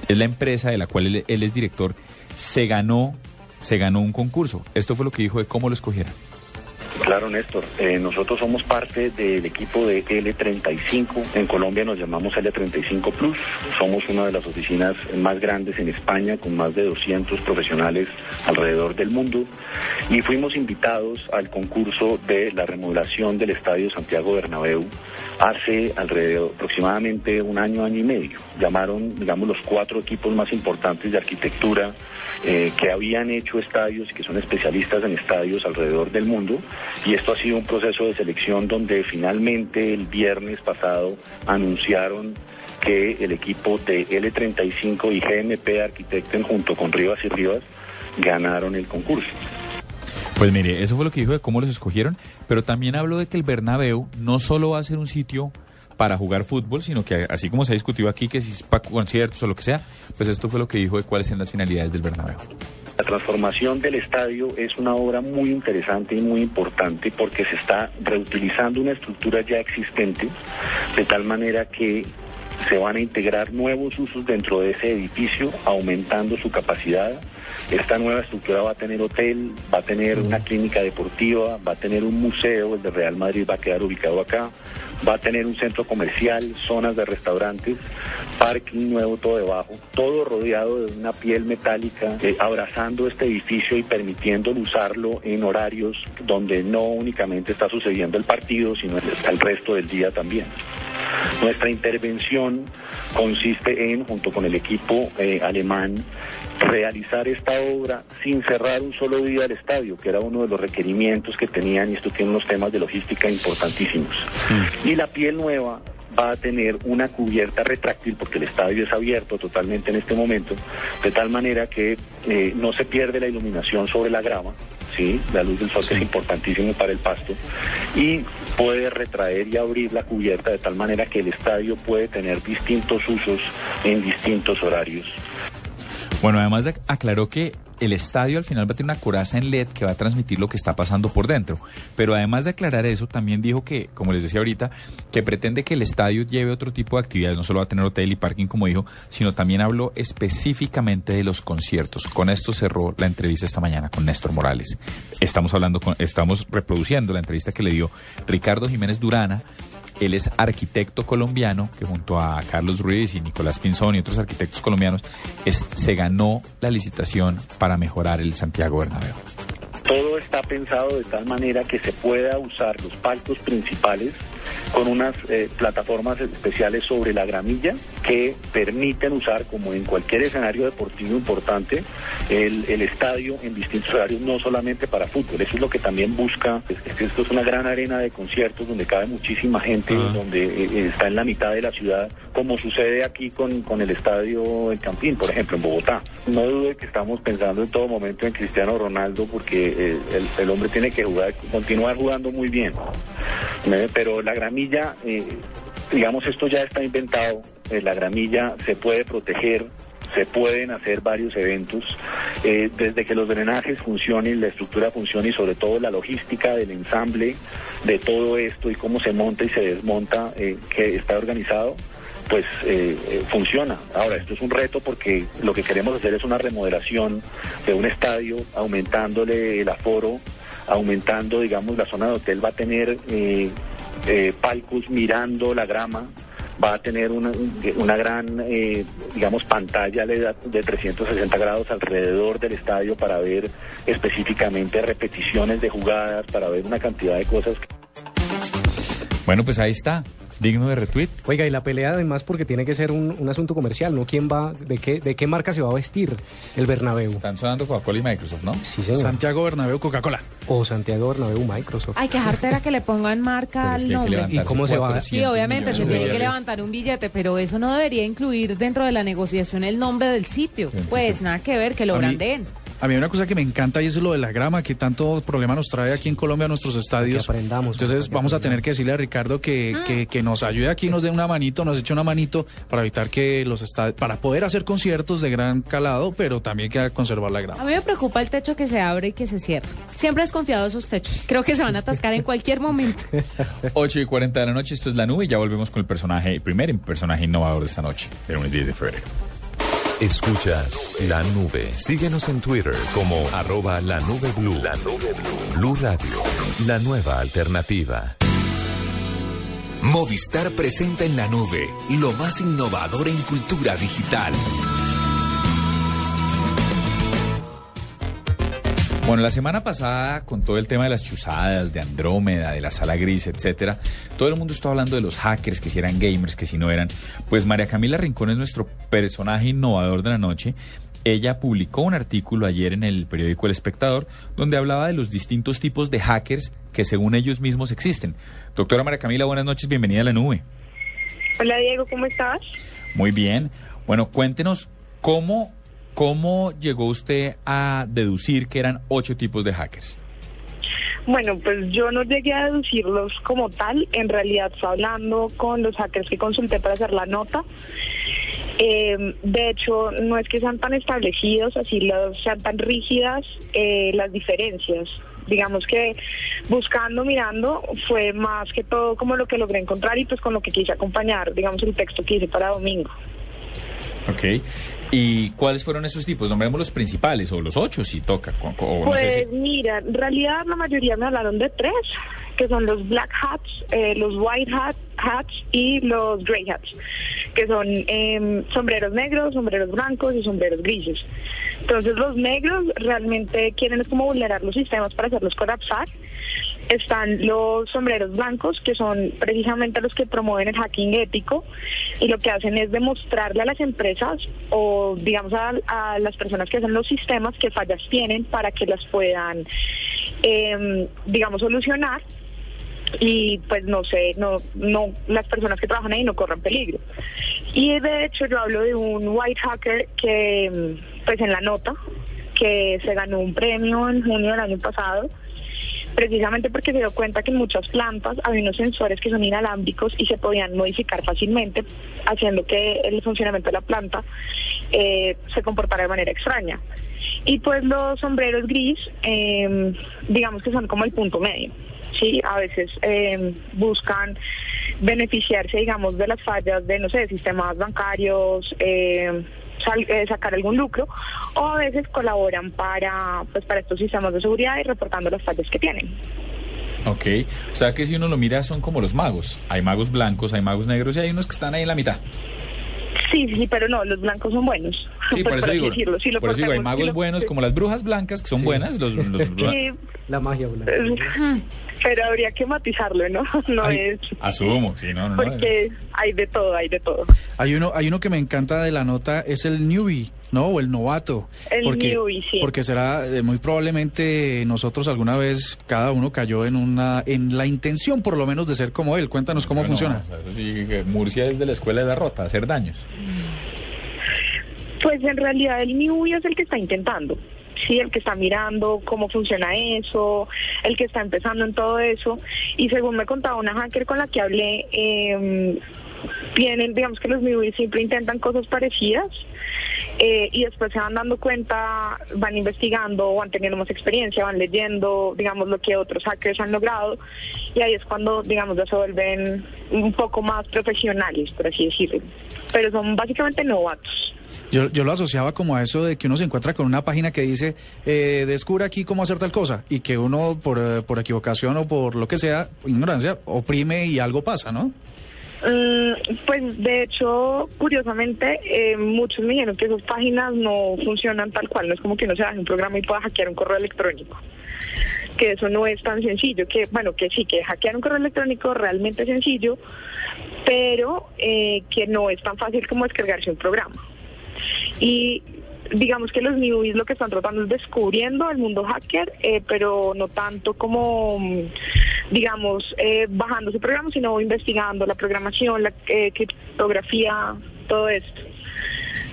es la empresa de la cual él, él es director, se ganó, se ganó un concurso. Esto fue lo que dijo de cómo lo escogieron. Claro, Néstor. Eh, nosotros somos parte del equipo de L35. En Colombia nos llamamos L35 Plus. Somos una de las oficinas más grandes en España, con más de 200 profesionales alrededor del mundo. Y fuimos invitados al concurso de la remodelación del Estadio Santiago Bernabéu hace alrededor aproximadamente un año, año y medio. Llamaron, digamos, los cuatro equipos más importantes de arquitectura eh, que habían hecho estadios y que son especialistas en estadios alrededor del mundo. Y esto ha sido un proceso de selección donde finalmente el viernes pasado anunciaron que el equipo de L35 y GMP Arquitecten junto con Rivas y Rivas ganaron el concurso. Pues mire, eso fue lo que dijo de cómo los escogieron, pero también habló de que el Bernabéu no solo va a ser un sitio para jugar fútbol, sino que así como se ha discutido aquí, que si es para conciertos o lo que sea, pues esto fue lo que dijo de cuáles son las finalidades del Bernabéu. La transformación del estadio es una obra muy interesante y muy importante porque se está reutilizando una estructura ya existente de tal manera que se van a integrar nuevos usos dentro de ese edificio, aumentando su capacidad. Esta nueva estructura va a tener hotel, va a tener una clínica deportiva, va a tener un museo, el de Real Madrid va a quedar ubicado acá, va a tener un centro comercial, zonas de restaurantes, parking nuevo todo debajo, todo rodeado de una piel metálica, eh, abrazando este edificio y permitiéndolo usarlo en horarios donde no únicamente está sucediendo el partido, sino el, resto del día también. Nuestra intervención consiste en, junto con el equipo eh, alemán, realizar esta obra sin cerrar un solo día el estadio, que era uno de los requerimientos que tenían, y esto tiene unos temas de logística importantísimos. Y la piel nueva va a tener una cubierta retráctil porque el estadio es abierto totalmente en este momento, de tal manera que eh, no se pierde la iluminación sobre la grama, ¿sí? la luz del sol que es importantísimo para el pasto, y puede retraer y abrir la cubierta de tal manera que el estadio puede tener distintos usos en distintos horarios. Bueno, además de- aclaró que el estadio al final va a tener una coraza en LED que va a transmitir lo que está pasando por dentro. Pero además de aclarar eso, también dijo que, como les decía ahorita, que pretende que el estadio lleve otro tipo de actividades. No solo va a tener hotel y parking, como dijo, sino también habló específicamente de los conciertos. Con esto cerró la entrevista esta mañana con Néstor Morales. Estamos hablando, con, estamos reproduciendo la entrevista que le dio Ricardo Jiménez Durana. Él es arquitecto colombiano que junto a Carlos Ruiz y Nicolás Pinzón y otros arquitectos colombianos se ganó la licitación para mejorar el Santiago Bernabéu. Todo está pensado de tal manera que se pueda usar los palcos principales con unas eh, plataformas especiales sobre la gramilla que permiten usar, como en cualquier escenario deportivo importante, el, el estadio en distintos horarios, no solamente para fútbol. Eso es lo que también busca. Es que esto es una gran arena de conciertos donde cabe muchísima gente, donde eh, está en la mitad de la ciudad, como sucede aquí con, con el estadio El Campín, por ejemplo, en Bogotá. No dude que estamos pensando en todo momento en Cristiano Ronaldo porque eh, el, el hombre tiene que jugar, continuar jugando muy bien. ¿eh? Pero la gramilla, eh, digamos, esto ya está inventado. eh, la gramilla se puede proteger, se pueden hacer varios eventos. eh, desde que los drenajes funcionen, la estructura funcione y sobre todo la logística del ensamble de todo esto y cómo se monta y se desmonta, que está organizado pues funciona. Ahora, esto es un reto porque lo que queremos hacer es una remodelación de un estadio, aumentándole el aforo, aumentando, digamos, la zona de hotel va a tener eh, palcos mirando la grama, va a tener una, una gran, eh, digamos, pantalla de, de 360 grados alrededor del estadio para ver específicamente repeticiones de jugadas, para ver una cantidad de cosas. Bueno, pues ahí está. Digno de retweet. Oiga, y la pelea además porque tiene que ser un, un asunto comercial, ¿no? ¿Quién va, de qué, de qué marca se va a vestir el Bernabéu? Están sonando Coca-Cola y Microsoft, ¿no? Sí, señor. Santiago Bernabéu, Coca-Cola. O Santiago Bernabéu, Microsoft. Ay, qué jartera que le pongan marca al nombre. ¿Y cómo se va? Sí, obviamente se tiene que levantar un billete, pero eso no debería incluir dentro de la negociación el nombre del sitio. Pues nada que ver, que lo A mí- brandeen. A mí hay una cosa que me encanta y eso es lo de la grama, que tanto problema nos trae aquí en Colombia a nuestros estadios. aprendamos, Entonces vamos a tener que decirle a Ricardo que, que, que nos ayude aquí, nos dé una manito, nos eche una manito para evitar que los estadios, para poder hacer conciertos de gran calado, pero también que conservar la grama. A mí me preocupa el techo que se abre y que se cierra. Siempre he desconfiado de esos techos. Creo que se van a atascar en cualquier momento. <laughs> 8 y 40 de la noche, esto es La Nube y ya volvemos con el personaje, el primer personaje innovador de esta noche, el lunes 10 de febrero. Escuchas La Nube. Síguenos en Twitter como arroba la nube. La nube blue. Blue Radio, la nueva alternativa. Movistar presenta en la nube lo más innovador en cultura digital. Bueno, la semana pasada, con todo el tema de las chuzadas, de Andrómeda, de la sala gris, etcétera, todo el mundo estaba hablando de los hackers, que si eran gamers, que si no eran. Pues María Camila Rincón es nuestro personaje innovador de la noche. Ella publicó un artículo ayer en el periódico El Espectador donde hablaba de los distintos tipos de hackers que según ellos mismos existen. Doctora María Camila, buenas noches, bienvenida a la nube. Hola Diego, ¿cómo estás? Muy bien. Bueno, cuéntenos cómo, cómo llegó usted a deducir que eran ocho tipos de hackers. Bueno, pues yo no llegué a deducirlos como tal. En realidad fue hablando con los hackers que consulté para hacer la nota. Eh, de hecho, no es que sean tan establecidos, así los, sean tan rígidas eh, las diferencias. Digamos que buscando, mirando, fue más que todo como lo que logré encontrar y pues con lo que quise acompañar, digamos, el texto que hice para domingo. Ok. ¿Y cuáles fueron esos tipos? Nombremos los principales o los ocho si toca. o- o no sé Pues si- mira, en realidad la mayoría me hablaron de tres, que son los black hats, eh, los white hat, hats y los gray hats, que son em, sombreros negros, sombreros blancos y sombreros grises. Entonces los negros realmente quieren es como vulnerar los sistemas para hacerlos colapsar. Están los sombreros blancos, que son precisamente los que promueven el hacking ético y lo que hacen es demostrarle a las empresas o digamos a, a las personas que hacen los sistemas qué fallas tienen para que las puedan, em, digamos, solucionar y pues no sé, no, no, las personas que trabajan ahí no corran peligro. Y de hecho yo hablo de un white hacker que, mm, pues en la nota, que se ganó un premio en junio del año pasado, precisamente porque se dio cuenta que en muchas plantas había unos sensores que son inalámbricos y se podían modificar fácilmente, haciendo que el funcionamiento de la planta eh, se comportara de manera extraña. Y pues los sombreros gris, eh, digamos que son como el punto medio. Sí, a veces eh, buscan beneficiarse, digamos, de las fallas de, no sé, sistemas bancarios, eh, sal- eh, sacar algún lucro, o a veces colaboran para, pues, para estos sistemas de seguridad y reportando las fallas que tienen. Ok. O sea que si uno lo mira son como los magos. Hay magos blancos, hay magos negros y hay unos que están ahí en la mitad. Sí, sí, pero no, los blancos son buenos. Sí, por eso digo. decirlo, si lo por eso digo, hay magos lo- buenos como las brujas blancas que son buenas. Los, los- Sí, La magia blanca. pero habría que matizarlo, ¿no? <laughs> No es Asumo, sí, no, no, no. porque hay de todo, hay de todo. Hay uno, hay uno que me encanta de la nota, es el newbie, ¿no? O el novato. El porque, newbie, sí. Porque será, eh, muy probablemente nosotros alguna vez, cada uno cayó en una, en la intención por lo menos de ser como él. Cuéntanos cómo Pero no, funciona. o sea, eso sí, que Murcia es de la escuela de la rota, hacer daños. Pues en realidad el newbie es el que está intentando, sí, el que está mirando cómo funciona eso, el que está empezando en todo eso. Y según me contaba una hacker con la que hablé, eh, vienen, digamos que los newbies siempre intentan cosas parecidas eh, y después se van dando cuenta, van investigando, van teniendo más experiencia, van leyendo, digamos, lo que otros hackers han logrado y ahí es cuando, digamos, ya se vuelven un poco más profesionales, por así decirlo. Pero son básicamente novatos. Yo, yo lo asociaba como a eso de que uno se encuentra con una página que dice, eh, descubre aquí cómo hacer tal cosa, y que uno por, eh, por equivocación o por lo que sea, ignorancia, oprime y algo pasa, ¿no? Mm, pues de hecho, curiosamente, eh, muchos me dijeron que esas páginas no funcionan tal cual, no es como que uno se baje un programa y pueda hackear un correo electrónico. Que eso no es tan sencillo, que bueno, que sí, que hackear un correo electrónico realmente es sencillo, pero eh, que no es tan fácil como descargarse un programa. Y digamos que los newbies lo que están tratando es descubriendo el mundo hacker, eh, pero no tanto como, mm, digamos, eh, bajando su programa, sino investigando la programación, la eh, criptografía, todo esto.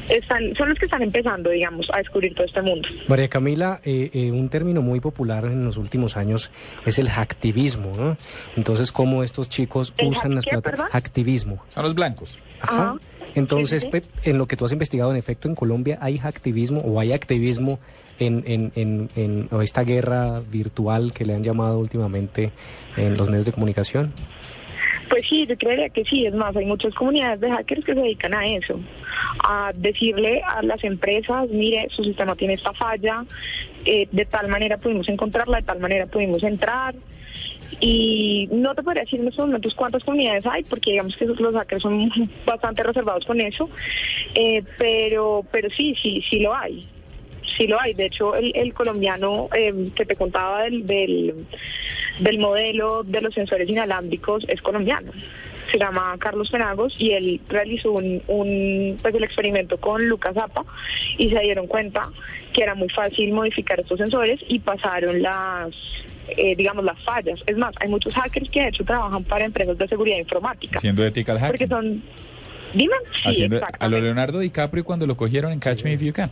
Están, son los que están empezando, digamos, a descubrir todo este mundo. María Camila, eh, eh, un término muy popular en los últimos años es el hacktivismo, ¿no? Entonces, ¿cómo estos chicos ¿El usan las plataformas? Hacktivismo. Son los blancos. Ajá. Entonces, Pep, en lo que tú has investigado, en efecto, en Colombia hay hacktivismo o hay activismo en, en, en, en esta guerra virtual que le han llamado últimamente en los medios de comunicación. Pues sí, yo creería que sí. Es más, hay muchas comunidades de hackers que se dedican a eso, a decirle a las empresas, mire, su sistema tiene esta falla, eh, de tal manera pudimos encontrarla, de tal manera pudimos entrar. Y no te podría decir en estos momentos cuántas comunidades hay, porque digamos que los hackers son <laughs> bastante reservados con eso, eh, pero, pero sí, sí, sí lo hay. Sí lo hay. De hecho, el, colombiano eh, que te contaba del, del, del modelo de los sensores inalámbricos es colombiano. Se llama Carlos Penagos y él realizó un, pues el experimento con Lucas Zapa y se dieron cuenta que era muy fácil modificar estos sensores y pasaron las eh, digamos las fallas. Es más, hay muchos hackers que de hecho trabajan para empresas de seguridad informática. Haciendo ethical Porque hacking. son Dime, sí, Haciendo a lo. Leonardo DiCaprio cuando lo cogieron en Catch Me If You Can.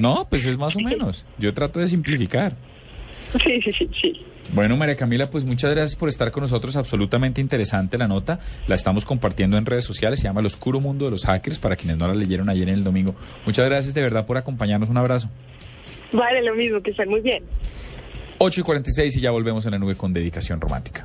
No, pues es más o menos. Yo trato de simplificar. Sí, sí, sí, sí. Bueno, María Camila, pues muchas gracias por estar con nosotros. Absolutamente interesante la nota. La estamos compartiendo en redes sociales. Se llama El Oscuro Mundo de los Hackers, para quienes no la leyeron ayer en el domingo. Muchas gracias de verdad por acompañarnos. Un abrazo. Vale, lo mismo, que estén muy bien. 8 y 46 y ya volvemos en la nube con dedicación romántica.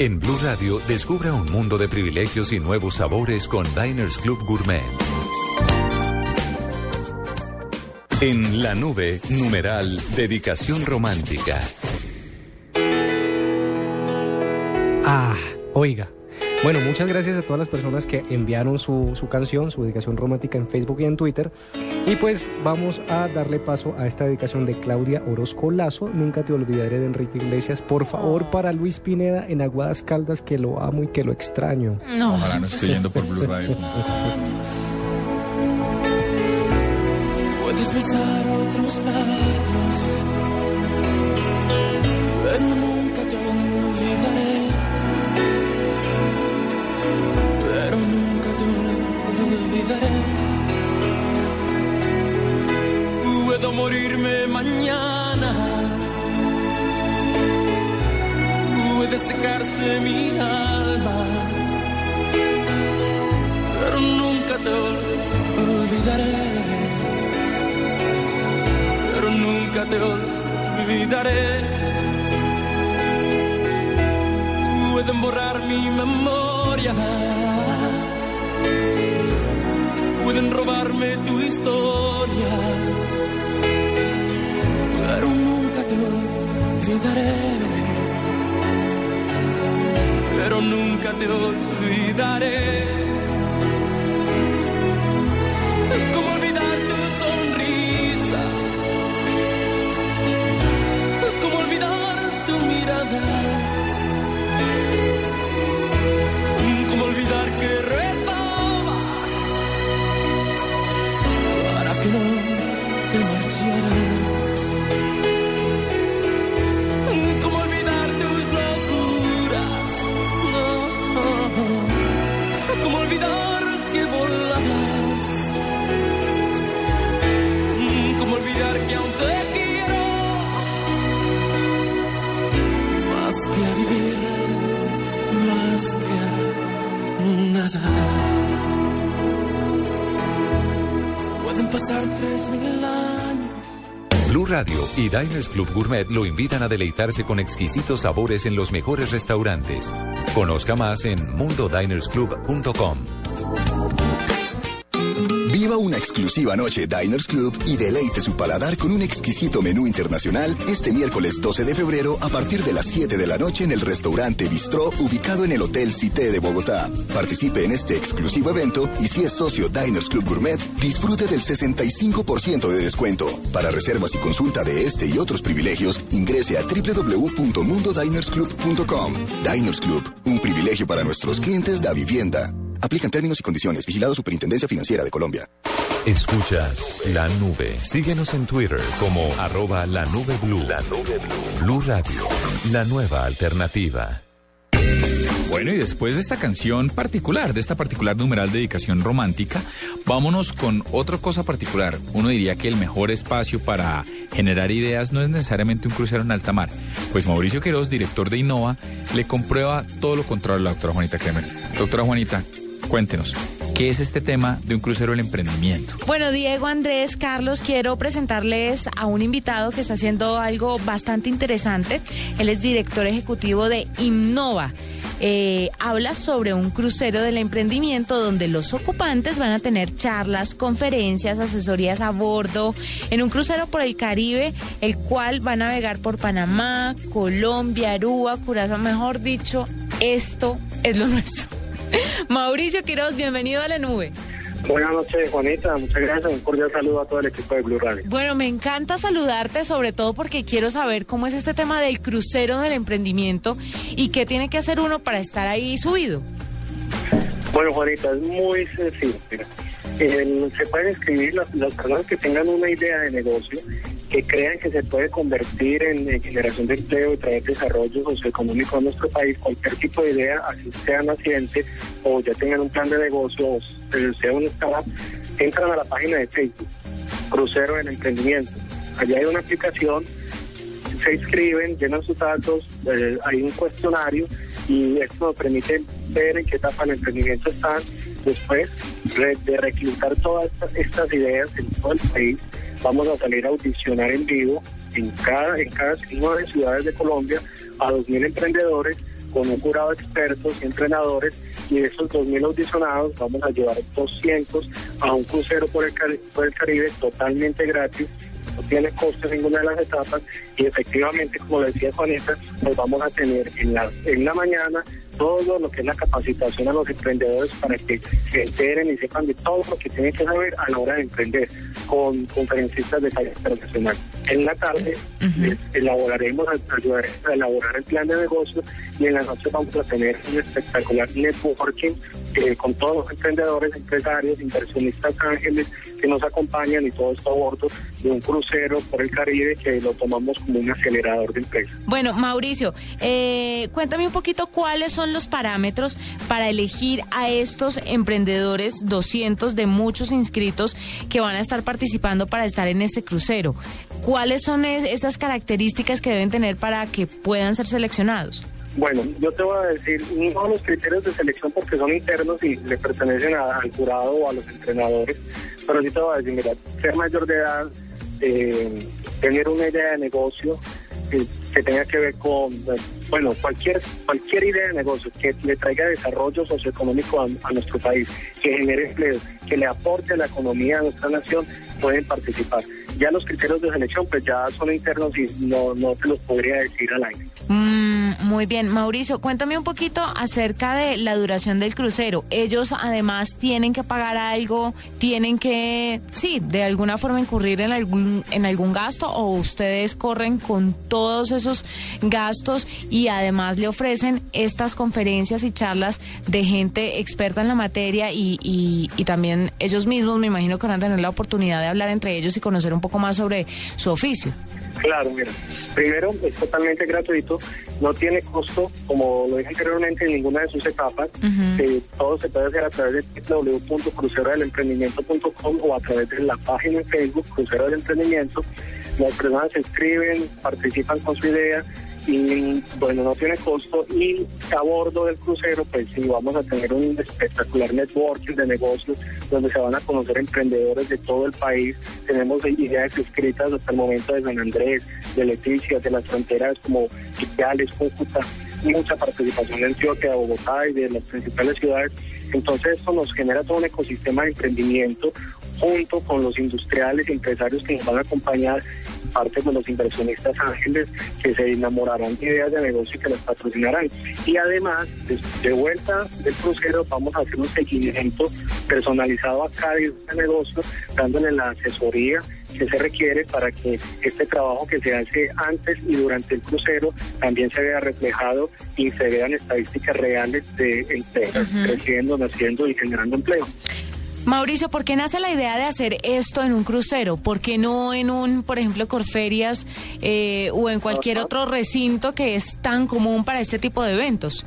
En Blue Radio, descubra un mundo de privilegios y nuevos sabores con Diners Club Gourmet. En la nube, numeral, dedicación romántica. Ah, oiga. Bueno, muchas gracias a todas las personas que enviaron su, su canción, su dedicación romántica en Facebook y en Twitter. Y pues vamos a darle paso a esta dedicación de Claudia Orozco Lazo. Nunca te olvidaré de Enrique Iglesias. Por favor, para Luis Pineda en Aguadas Caldas, que lo amo y que lo extraño. No. Ojalá no esté yendo por Blue Radio. Puedes besar otros labios, morirme mañana. Puede secarse mi alma, pero nunca te olvidaré pero nunca te olvidaré. Pueden borrar mi memoria, pueden robarme tu historia, Pero nunca te olvidaré. Pasar tres mil años. Blue Radio y Diners Club Gourmet lo invitan a deleitarse con exquisitos sabores en los mejores restaurantes. Conozca más en mundodinersclub.com. Una exclusiva noche Diners Club y deleite su paladar con un exquisito menú internacional este miércoles 12 de febrero a partir de las 7 de la noche en el restaurante Bistró ubicado en el Hotel Cité de Bogotá. Participe en este exclusivo evento y si es socio Diners Club Gourmet, disfrute del 65% de descuento. Para reservas y consulta de este y otros privilegios, ingrese a www.mundodinersclub.com. Diners Club, un privilegio para nuestros clientes da vivienda. Aplican términos y condiciones. Vigilado Superintendencia Financiera de Colombia. Escuchas la nube. Síguenos en Twitter como arroba la nube blue. La nube blue. Blue Radio, la nueva alternativa. Bueno, y después de esta canción particular, de esta particular numeral dedicación romántica, vámonos con otra cosa particular. Uno diría que el mejor espacio para generar ideas no es necesariamente un crucero en alta mar. Pues Mauricio Queiroz, director de Innova, le comprueba todo lo contrario a la doctora Juanita Kremer. Doctora Juanita, cuéntenos. ¿Qué es este tema de un crucero del emprendimiento? Bueno, Diego, Andrés, Carlos, quiero presentarles a un invitado que está haciendo algo bastante interesante. Él es director ejecutivo de Innova. Eh, habla sobre un crucero del emprendimiento donde los ocupantes van a tener charlas, conferencias, asesorías a bordo en un crucero por el Caribe, el cual va a navegar por Panamá, Colombia, Aruba, Curazao, mejor dicho, esto es lo <laughs> nuestro. <laughs> Mauricio Quiroz, bienvenido a la nube. Buenas noches, Juanita. Muchas gracias. Un cordial saludo a todo el equipo de Blue Radio. Bueno, me encanta saludarte, sobre todo porque quiero saber cómo es este tema del crucero del emprendimiento y qué tiene que hacer uno para estar ahí subido. Bueno, Juanita, es muy sencillo. Mira, se pueden escribir las, las personas que tengan una idea de negocio, que crean que se puede convertir en, en generación de empleo y traer desarrollo socioeconómico a nuestro país, cualquier tipo de idea, así sea naciente o ya tengan un plan de negocio o sea un startup, entran a la página de Facebook, Crucero del Emprendimiento. Allá hay una aplicación se inscriben, llenan sus datos, eh, hay un cuestionario y esto nos permite ver en qué etapa del emprendimiento están. Después de reclutar todas estas, ideas en todo el país, vamos a salir a audicionar en vivo en cada, en cada nueve ciudades de Colombia a 2.000 emprendedores con un jurado de expertos y entrenadores y de esos 2.000 audicionados vamos a llevar 200 a un crucero por el, por el Caribe totalmente gratis tiene costo en ninguna de las etapas y efectivamente, como decía Juanita, pues vamos a tener en la, en la mañana todo lo que es la capacitación a los emprendedores para que se enteren y sepan de todo lo que tienen que saber a la hora de emprender con conferencistas de talla internacional. En la tarde les elaboraremos, ayudaremos a elaborar el plan de negocio y en la noche vamos a tener un espectacular networking eh, con todos los emprendedores, empresarios, inversionistas ángeles que nos acompañan y todo esto a bordo de un crucero por el Caribe que lo tomamos como un acelerador de empresas. Bueno, Mauricio, eh, cuéntame un poquito cuáles son los parámetros para elegir a estos emprendedores, 200 de muchos inscritos que van a estar participando para estar en este crucero. ¿Cuáles son es- esas características que deben tener para que puedan ser seleccionados? Bueno, yo te voy a decir no los criterios de selección porque son internos y le pertenecen a- al jurado o a los entrenadores, pero sí te voy a decir, mira, ser mayor de edad, eh, tener una idea de negocio eh, que tenga que ver con, eh, bueno, cualquier cualquier idea de negocio que le traiga desarrollo socioeconómico a, a nuestro país, que genere empleo, que le aporte a la economía de nuestra nación, pueden participar. Ya los criterios de selección pues ya son internos y no, no te los podría decir al aire. Mm, muy bien, Mauricio, cuéntame un poquito acerca de la duración del crucero. Ellos además tienen que pagar algo, tienen que, sí, de alguna forma incurrir en algún, en algún gasto o ustedes corren con todos esos gastos y además le ofrecen estas conferencias y charlas de gente experta en la materia y, y, y también ellos mismos me imagino que van a tener la oportunidad de hablar entre ellos y conocer un poco más sobre su oficio. Claro, mira, primero es totalmente gratuito, no tiene costo, como lo dije anteriormente, en ninguna de sus etapas. Eh, todo se puede hacer a través de www.crucerodelemprendimiento.com o a través de la página en Facebook Crucero del Emprendimiento. Las personas se inscriben, participan con su idea y bueno, no tiene costo y a bordo del crucero pues sí vamos a tener un espectacular networking de negocios donde se van a conocer emprendedores de todo el país. Tenemos ideas escritas hasta el momento de San Andrés, de Leticia, de las fronteras como Ipiales, Cúcuta, mucha participación de Antioquia, Bogotá y de las principales ciudades. Entonces esto nos genera todo un ecosistema de emprendimiento junto con los industriales y empresarios que nos van a acompañar, parte de los inversionistas ángeles que se enamorarán de ideas de negocio y que las patrocinarán. Y además, de, vuelta del crucero, vamos a hacer un seguimiento personalizado a cada negocio, dándole la asesoría que se requiere para que este trabajo que se hace antes y durante el crucero también se vea reflejado y se vean estadísticas reales de empresas creciendo, naciendo y generando empleo. Mauricio, ¿por qué nace la idea de hacer esto en un crucero? ¿Por qué no en un, por ejemplo, Corferias eh, o en cualquier otro recinto que es tan común para este tipo de eventos?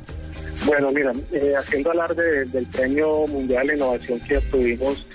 Bueno, mira, eh, haciendo hablar del Premio Mundial de Innovación que obtuvimos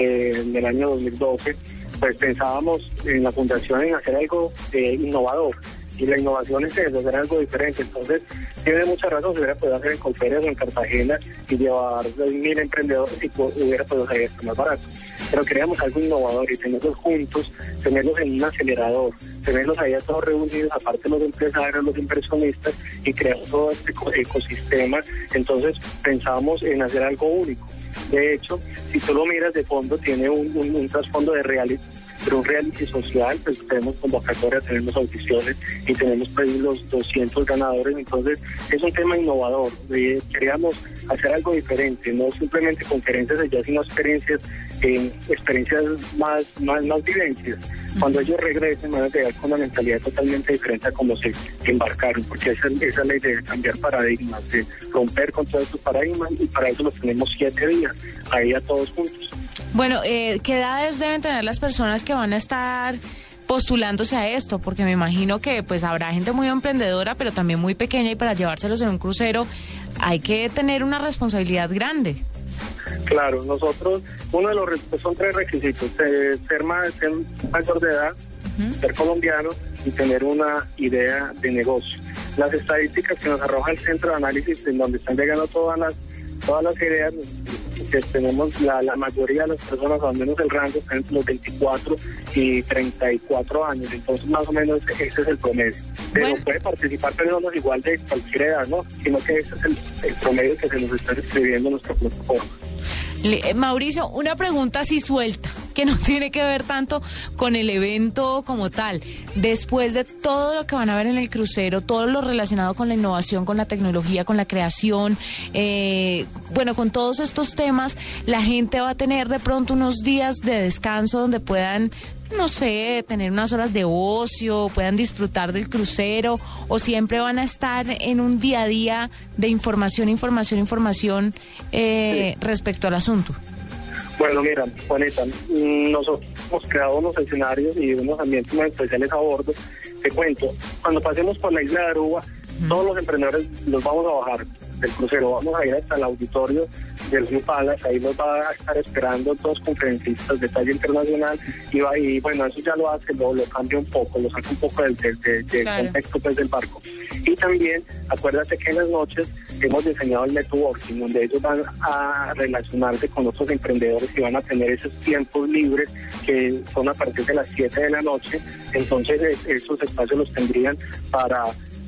eh, en el año 2012, pues pensábamos en la fundación en hacer algo innovador y la innovación es eso, hacer algo diferente. Entonces, tiene mucha razón, se hubiera podido hacer en Conferencia o en Cartagena y llevar mil emprendedores y hubiera podido hacer esto más barato. Pero queríamos algo innovador y tenerlos juntos, tenerlos en un acelerador, tenerlos ahí todos reunidos, aparte los empresarios, los inversionistas y crear todo este ecosistema. Entonces, pensamos en hacer algo único. De hecho, si tú lo miras de fondo, tiene un trasfondo de realidad pero un reality social, pues tenemos convocatoria, tenemos audiciones y tenemos pues los 200 ganadores, entonces es un tema innovador. queríamos hacer algo diferente, no simplemente conferencias allá, sino experiencias, eh, experiencias más, más, más vivencias. Cuando ellos regresen van a llegar con una mentalidad totalmente diferente a cómo se embarcaron, porque esa, esa es la idea, de cambiar paradigmas, de romper con todos esos paradigmas y para eso los tenemos siete días, ahí a todos juntos. Bueno, eh, ¿qué edades deben tener las personas que van a estar postulándose a esto? Porque me imagino que pues habrá gente muy emprendedora, pero también muy pequeña y para llevárselos en un crucero hay que tener una responsabilidad grande. Claro, nosotros, uno de los requisitos son tres requisitos, eh, ser, más, ser mayor de edad, ser colombiano y tener una idea de negocio. Las estadísticas que nos arroja el centro de análisis en donde están llegando todas las todas las ideas que tenemos la, la mayoría de las personas, al menos el rango, está entre los 24 y 34 años. Entonces, más o menos ese es el promedio. Pero puede participar personas igual de cualquier edad, ¿no? Sino que ese es el, promedio que se nos está escribiendo en nuestra plataforma. Eh, Mauricio, una pregunta así suelta, que no <laughs> tiene que ver tanto con el evento como tal. Después de todo lo que van a ver en el crucero, todo lo relacionado con la innovación, con la tecnología, con la creación, eh, bueno, con todos estos temas, la gente va a tener de pronto unos días de descanso donde puedan no sé, tener unas horas de ocio, puedan disfrutar del crucero o siempre van a estar en un día a día de información, información, información eh, respecto al asunto? Bueno, mira, Juanita, nosotros hemos creado unos escenarios y unos ambientes muy especiales a bordo. Te cuento, cuando pasemos por la isla de Aruba, todos los emprendedores los vamos a bajar del crucero. Vamos a ir hasta el auditorio del New Palace, ahí nos va a estar esperando dos conferencistas de talla internacional y, va, y bueno, eso ya lo hace, lo, lo cambia un poco, lo saca un poco del, contexto pues, del barco. Y también, acuérdate que en las noches hemos diseñado el networking, donde ellos van a relacionarse con otros emprendedores y van a tener esos tiempos libres que son a partir de las 7 de la noche. Entonces, esos espacios los tendrían para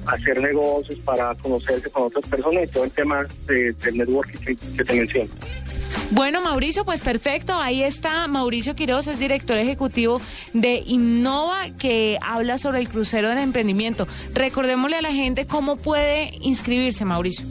hacer negocios, para conocerse con otras personas y todo el tema de, del networking que, te menciono. Bueno, Mauricio, pues perfecto. Ahí está Mauricio Quiroz, es director ejecutivo de Innova, que habla sobre el crucero del emprendimiento. Recordémosle a la gente cómo puede inscribirse, Mauricio.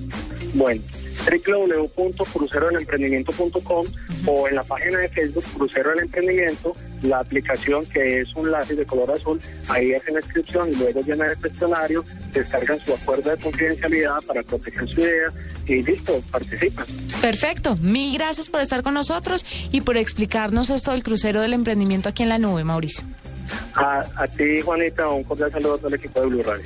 Bueno, www.crucerodelemprendimiento.com o en la página de Facebook Crucero del Emprendimiento, la aplicación que es un lápiz de color azul, ahí hacen la inscripción y luego llenan el cuestionario, descargan su acuerdo de confidencialidad para proteger su idea y listo, participan. Perfecto, mil gracias por estar con nosotros y por explicarnos esto del crucero del emprendimiento aquí en la nube, Mauricio. A, a ti, Juanita, un cordial saludo a todo el equipo de Blue Radio.